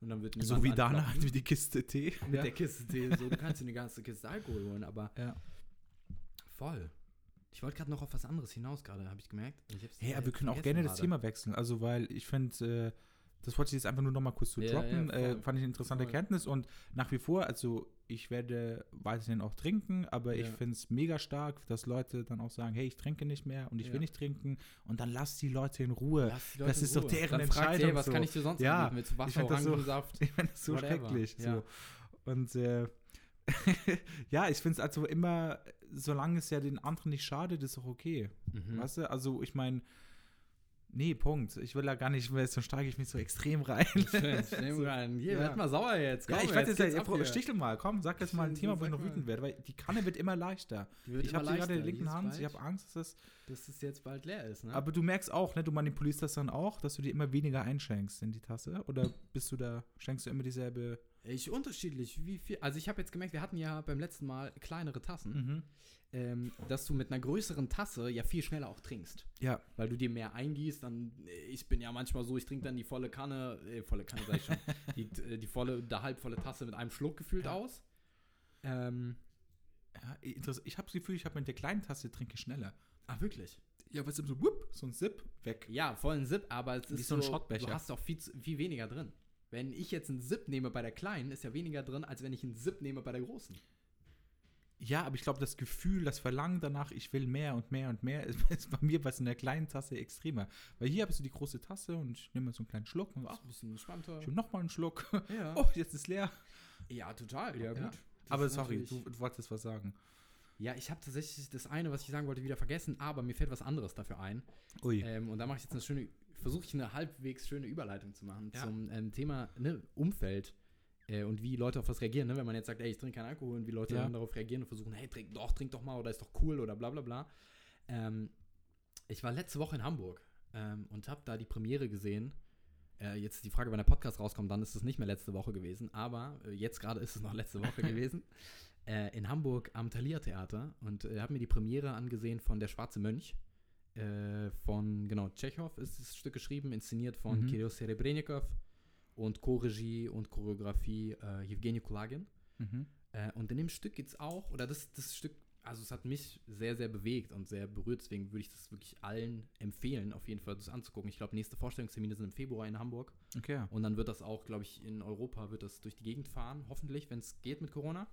Speaker 1: Und dann wird
Speaker 2: So wie Dana
Speaker 1: anklopfen
Speaker 2: halt wie die Kiste Tee.
Speaker 1: mit
Speaker 2: ja.
Speaker 1: der Kiste Tee. So, du kannst dir eine ganze Kiste Alkohol holen, aber
Speaker 2: ja.
Speaker 1: voll. Ich wollte gerade noch auf was anderes hinaus, gerade, habe ich gemerkt. Ich
Speaker 2: Hey, aber wir
Speaker 1: jetzt
Speaker 2: können auch gerne das. Thema wechseln. Also, weil ich finde, äh, das wollte ich jetzt einfach nur noch mal kurz so
Speaker 1: Ja,
Speaker 2: droppen.
Speaker 1: ja,
Speaker 2: äh, fand ich eine interessante
Speaker 1: Voll.
Speaker 2: Erkenntnis und nach wie vor, also ich werde weiterhin auch trinken, aber ich
Speaker 1: Ja.
Speaker 2: finde es mega stark, dass Leute dann auch sagen, hey, ich trinke nicht mehr und ich will nicht trinken und dann lass die Leute in Ruhe.
Speaker 1: Leute
Speaker 2: das
Speaker 1: in
Speaker 2: ist doch
Speaker 1: Ruhe.
Speaker 2: deren
Speaker 1: Dann fragt sie,
Speaker 2: Entscheidung
Speaker 1: Hey, was
Speaker 2: so.
Speaker 1: kann ich dir sonst
Speaker 2: Ja?
Speaker 1: Mit Wasser,
Speaker 2: find das so-
Speaker 1: Orangensaft?
Speaker 2: Ich finde das so
Speaker 1: Whatever.
Speaker 2: schrecklich. So. Und äh, ja, ich finde es also immer, solange es ja den anderen nicht schadet, ist auch okay.
Speaker 1: Mhm.
Speaker 2: Weißt du, also ich meine, nee, Punkt. Ich will da gar nicht mehr, sonst steige ich mich so extrem rein.
Speaker 1: Schön rein. Hier,
Speaker 2: Ja.
Speaker 1: werd mal sauer jetzt.
Speaker 2: ja,
Speaker 1: Komm,
Speaker 2: ich werde jetzt,
Speaker 1: geht's
Speaker 2: ja, stichel mal, komm, sag jetzt mal ein Thema, wo ich noch wütend werde, weil die Kanne wird immer leichter.
Speaker 1: Wird
Speaker 2: ich habe sie gerade in der linken Hand, ich habe Angst, dass es.
Speaker 1: dass es jetzt bald leer ist, ne?
Speaker 2: Aber du merkst auch, ne, du manipulierst das dann auch, dass du dir immer weniger einschenkst in die Tasse. Oder bist du da, schenkst du immer dieselbe.
Speaker 1: Ich unterschiedlich. Wie viel? Also ich habe jetzt gemerkt, wir hatten ja beim letzten Mal kleinere Tassen,
Speaker 2: Mhm.
Speaker 1: ähm, dass du mit einer größeren Tasse ja viel schneller auch trinkst.
Speaker 2: Ja,
Speaker 1: Weil du dir mehr eingießt, dann, äh, ich bin ja manchmal so, ich trinke dann die volle Kanne, äh, volle Kanne sag ich schon, die, äh, die volle, der halbvolle Tasse mit einem Schluck gefühlt
Speaker 2: Ja.
Speaker 1: aus. Ähm,
Speaker 2: ja interess- ich habe das Gefühl, ich habe mit der kleinen Tasse trinke ich schneller.
Speaker 1: ah, wirklich?
Speaker 2: Ja, was ist so, whoop, so ein Zip, weg.
Speaker 1: Ja, voll ein Sip, aber es
Speaker 2: Wie
Speaker 1: ist
Speaker 2: so ein
Speaker 1: so,
Speaker 2: Schottbecher.
Speaker 1: du hast auch viel, viel weniger drin. Wenn ich jetzt einen Sip nehme bei der kleinen, ist ja weniger drin, als wenn ich einen Sip nehme bei der großen.
Speaker 2: Ja, aber ich glaube, das Gefühl, das Verlangen danach, ich will mehr und mehr und mehr, ist, ist bei mir was in der kleinen Tasse extremer. Weil hier ich so die große Tasse und ich nehme so einen kleinen Schluck und ach,
Speaker 1: ein bisschen entspannter.
Speaker 2: ich nochmal einen Schluck.
Speaker 1: Ja.
Speaker 2: Oh, jetzt ist leer.
Speaker 1: Ja, total, ja, gut.
Speaker 2: Ja. Aber sorry, du, du wolltest was sagen.
Speaker 1: Ja, ich habe tatsächlich das eine, was ich sagen wollte, wieder vergessen, aber mir fällt was anderes dafür ein.
Speaker 2: Ui.
Speaker 1: Ähm, und da mache ich jetzt eine schöne, versuche ich eine halbwegs schöne Überleitung zu machen
Speaker 2: Ja.
Speaker 1: zum ähm, Thema ne, Umfeld äh, und wie Leute auf was reagieren. Ne? Wenn man jetzt sagt, ey, ich trinke keinen Alkohol und wie Leute
Speaker 2: Ja.
Speaker 1: dann darauf reagieren und versuchen, hey, trink doch, trink doch mal oder ist doch cool oder bla bla bla. Ähm, ich war letzte Woche in Hamburg ähm, und habe da die Premiere gesehen. Äh, jetzt ist die Frage, wenn der Podcast rauskommt, dann ist es nicht mehr letzte Woche gewesen, aber äh, jetzt gerade ist es noch letzte Woche gewesen. Äh, in Hamburg am Thalia Theater und äh, habe mir die Premiere angesehen von Der Schwarze Mönch. Äh, von, genau, Tschechow ist das Stück geschrieben, inszeniert von
Speaker 2: Mhm.
Speaker 1: Kirill Serebrennikov und Co-Regie und Choreografie äh, Evgeny Kulagin.
Speaker 2: Mhm.
Speaker 1: Äh, und in dem Stück geht es auch, oder das, das Stück, also es hat mich sehr, sehr bewegt und sehr berührt, deswegen würde ich das wirklich allen empfehlen, auf jeden Fall das anzugucken. Ich glaube, nächste Vorstellungstermine sind im Februar in Hamburg
Speaker 2: Okay.
Speaker 1: und dann wird das auch, glaube ich, in Europa wird das durch die Gegend fahren, hoffentlich, wenn es geht mit Corona.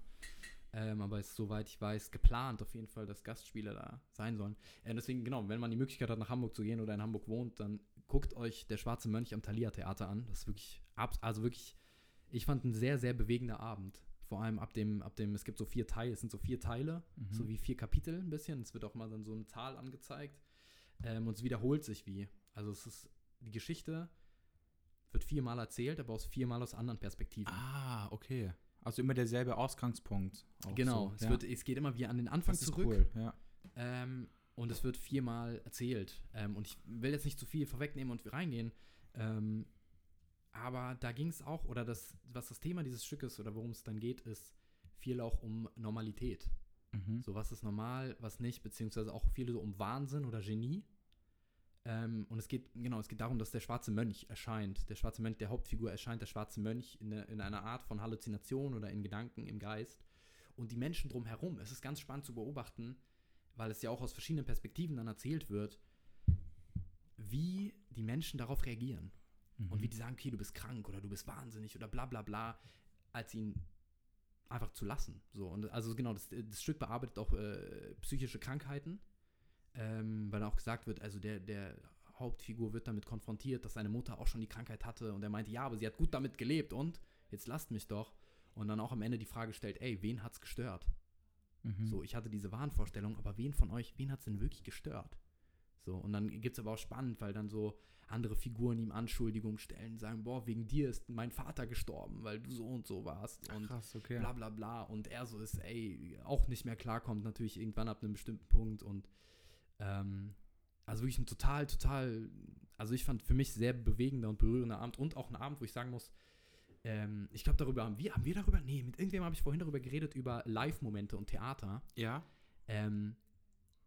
Speaker 1: Ähm, aber es ist, soweit ich weiß, geplant auf jeden Fall, dass Gastspieler da sein sollen. Äh, deswegen, genau, wenn man die Möglichkeit hat, nach Hamburg zu gehen oder in Hamburg wohnt, dann guckt euch der Schwarze Mönch am Thalia Theater an. Das ist wirklich, also wirklich, ich fand ein sehr, sehr bewegender Abend. Vor allem ab dem, ab dem, es gibt so vier Teile, es sind so vier Teile,
Speaker 2: Mhm.
Speaker 1: so wie vier Kapitel ein bisschen. Es wird auch mal dann so eine Zahl angezeigt. Ähm, und es wiederholt sich wie. Also es ist, die Geschichte wird viermal erzählt, aber aus viermal aus anderen Perspektiven.
Speaker 2: Ah, okay. Also immer derselbe Ausgangspunkt.
Speaker 1: genau,
Speaker 2: so.
Speaker 1: es,
Speaker 2: ja.
Speaker 1: wird, es geht immer wieder an den Anfang zurück.
Speaker 2: cool. Ja.
Speaker 1: Ähm, und es wird viermal erzählt. Ähm, und ich will jetzt nicht zu viel vorwegnehmen und reingehen. Ähm, aber da ging es auch, oder das, was das Thema dieses Stückes oder worum es dann geht, ist viel auch um Normalität.
Speaker 2: Mhm.
Speaker 1: So, was ist normal, was nicht, beziehungsweise auch viel so um Wahnsinn oder Genie. Ähm, und es geht, genau, es geht darum, dass der schwarze Mönch erscheint. Der schwarze Mönch, der Hauptfigur erscheint, der schwarze Mönch in, der- in einer Art von Halluzination oder in Gedanken, im Geist. Und die Menschen drumherum, es ist ganz spannend zu beobachten, weil es ja auch aus verschiedenen Perspektiven dann erzählt wird, wie die Menschen darauf reagieren.
Speaker 2: Mhm.
Speaker 1: Und wie die sagen, okay, du bist krank oder du bist wahnsinnig oder bla bla bla, als ihn einfach zu lassen. So, und also genau, das, das Stück bearbeitet auch äh, psychische Krankheiten, ähm, weil auch gesagt wird, also der, der Hauptfigur wird damit konfrontiert, dass seine Mutter auch schon die Krankheit hatte und er meinte, ja, aber sie hat gut damit gelebt und jetzt lasst mich doch. Und dann auch am Ende die Frage stellt, ey, wen hat's gestört?
Speaker 2: Mhm.
Speaker 1: So, ich hatte diese Wahnvorstellung, aber wen von euch, wen hat es denn wirklich gestört? So, und dann gibt es aber auch spannend, weil dann so andere Figuren ihm Anschuldigungen stellen, sagen, boah, wegen dir ist mein Vater gestorben, weil du so und so warst und
Speaker 2: Krass, okay.
Speaker 1: bla bla bla. Und er so ist, ey, auch nicht mehr klarkommt, natürlich irgendwann ab einem bestimmten Punkt und ähm, also wirklich ein total, total, also ich fand für mich sehr bewegender und berührender Abend und auch ein Abend, wo ich sagen muss, ähm, ich glaube, darüber haben wir, haben wir darüber? Nee, mit irgendwem habe ich vorhin darüber geredet, über Live-Momente und Theater.
Speaker 2: Ja.
Speaker 1: Ähm,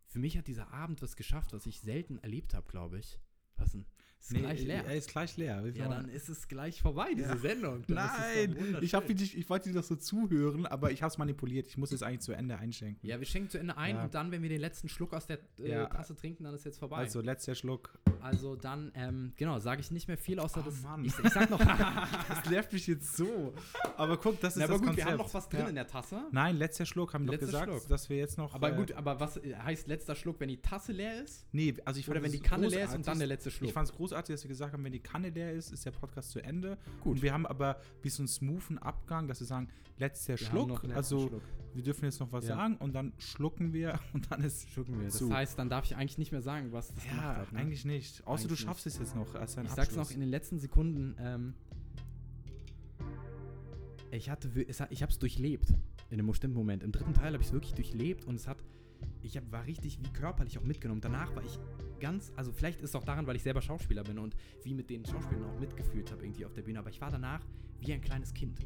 Speaker 1: für mich hat dieser Abend was geschafft, was ich selten erlebt habe, glaube ich. Was denn? Ist gleich leer.
Speaker 2: Er ist gleich leer. Wie
Speaker 1: ja, dann ist es gleich vorbei, diese
Speaker 2: Ja.
Speaker 1: Sendung. Dann es
Speaker 2: Nein, ich, hab dich, ich wollte dir doch so zuhören, aber ich habe es manipuliert. Ich muss es eigentlich zu Ende einschenken.
Speaker 1: Ja, wir schenken zu Ende ein
Speaker 2: Ja.
Speaker 1: und dann, wenn wir den letzten Schluck aus der äh,
Speaker 2: Ja.
Speaker 1: Tasse trinken, dann ist jetzt vorbei.
Speaker 2: Also, letzter Schluck.
Speaker 1: Also dann, ähm, genau, sage ich nicht mehr viel, außer
Speaker 2: Oh,
Speaker 1: das. Ich, ich sag noch.
Speaker 2: Das nervt mich jetzt so. Aber guck, das ist
Speaker 1: Na, aber
Speaker 2: das
Speaker 1: gut,
Speaker 2: Konzept.
Speaker 1: wir haben noch was drin
Speaker 2: Ja.
Speaker 1: in der Tasse.
Speaker 2: Nein, letzter Schluck haben wir doch gesagt,
Speaker 1: Schluck.
Speaker 2: dass wir jetzt noch.
Speaker 1: Aber
Speaker 2: äh,
Speaker 1: gut, aber was äh, heißt letzter Schluck, wenn die Tasse leer ist?
Speaker 2: Nee, also ich
Speaker 1: Oder
Speaker 2: fand
Speaker 1: wenn
Speaker 2: es
Speaker 1: die Kanne leer ist und
Speaker 2: großartig.
Speaker 1: dann der letzte Schluck?
Speaker 2: Ich fand es großartig, dass wir gesagt haben, wenn die Kanne leer ist, ist der Podcast zu Ende.
Speaker 1: Gut.
Speaker 2: Und wir haben aber wie so einen smoothen Abgang, dass wir sagen, letzter
Speaker 1: Wir
Speaker 2: Schluck. also
Speaker 1: Schluck.
Speaker 2: wir dürfen jetzt noch was
Speaker 1: Ja.
Speaker 2: sagen und dann schlucken wir und dann ist
Speaker 1: Schlucken wir. Das
Speaker 2: zu.
Speaker 1: heißt, dann darf ich eigentlich nicht mehr sagen, was das gemacht
Speaker 2: Ja,
Speaker 1: hat. Ne?
Speaker 2: eigentlich nicht. Außer
Speaker 1: Eigentlich
Speaker 2: du schaffst es jetzt noch als ein
Speaker 1: Ich
Speaker 2: Abschluss.
Speaker 1: sag's noch in den letzten Sekunden. Ähm, ich hatte, es hat, ich hab's durchlebt in einem bestimmten Moment. Im dritten Teil habe ich es wirklich durchlebt und es hat, ich hab, war richtig wie körperlich auch mitgenommen. Danach war ich ganz, also vielleicht ist es auch daran, weil ich selber Schauspieler bin und wie mit den Schauspielern auch mitgefühlt habe irgendwie auf der Bühne. Aber ich war danach wie ein kleines Kind.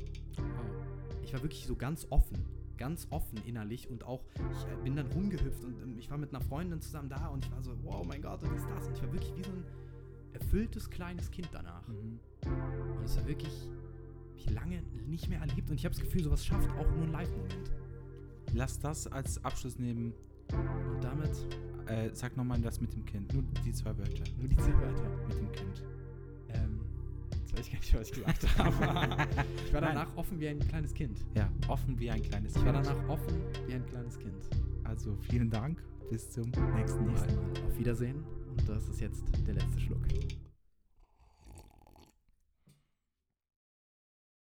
Speaker 1: Ich war wirklich so ganz offen, ganz offen innerlich und auch, ich äh, bin dann rumgehüpft und ähm, ich war mit einer Freundin zusammen da und ich war so, wow, mein Gott, und ist das? Und ich war wirklich wie so ein erfülltes kleines Kind danach.
Speaker 2: Mhm.
Speaker 1: Und es war wirklich ich lange nicht mehr erlebt und ich habe das Gefühl, sowas schafft auch nur ein Live-Moment.
Speaker 2: Lass das als Abschluss nehmen.
Speaker 1: Und damit
Speaker 2: Äh, sag nochmal das mit dem Kind. Nur die zwei Wörter.
Speaker 1: nur die zwei Wörter.
Speaker 2: Mit dem Kind.
Speaker 1: Ähm, jetzt weiß ich gar nicht, was ich gesagt habe. ich war
Speaker 2: Nein.
Speaker 1: danach offen wie ein kleines Kind.
Speaker 2: Ja, offen wie ein kleines
Speaker 1: Ich war
Speaker 2: Kind.
Speaker 1: danach offen wie ein kleines Kind.
Speaker 2: Also vielen Dank. Bis zum nächsten Mal.
Speaker 1: Nächstes Mal. Auf Wiedersehen. Und das ist jetzt der letzte Schluck.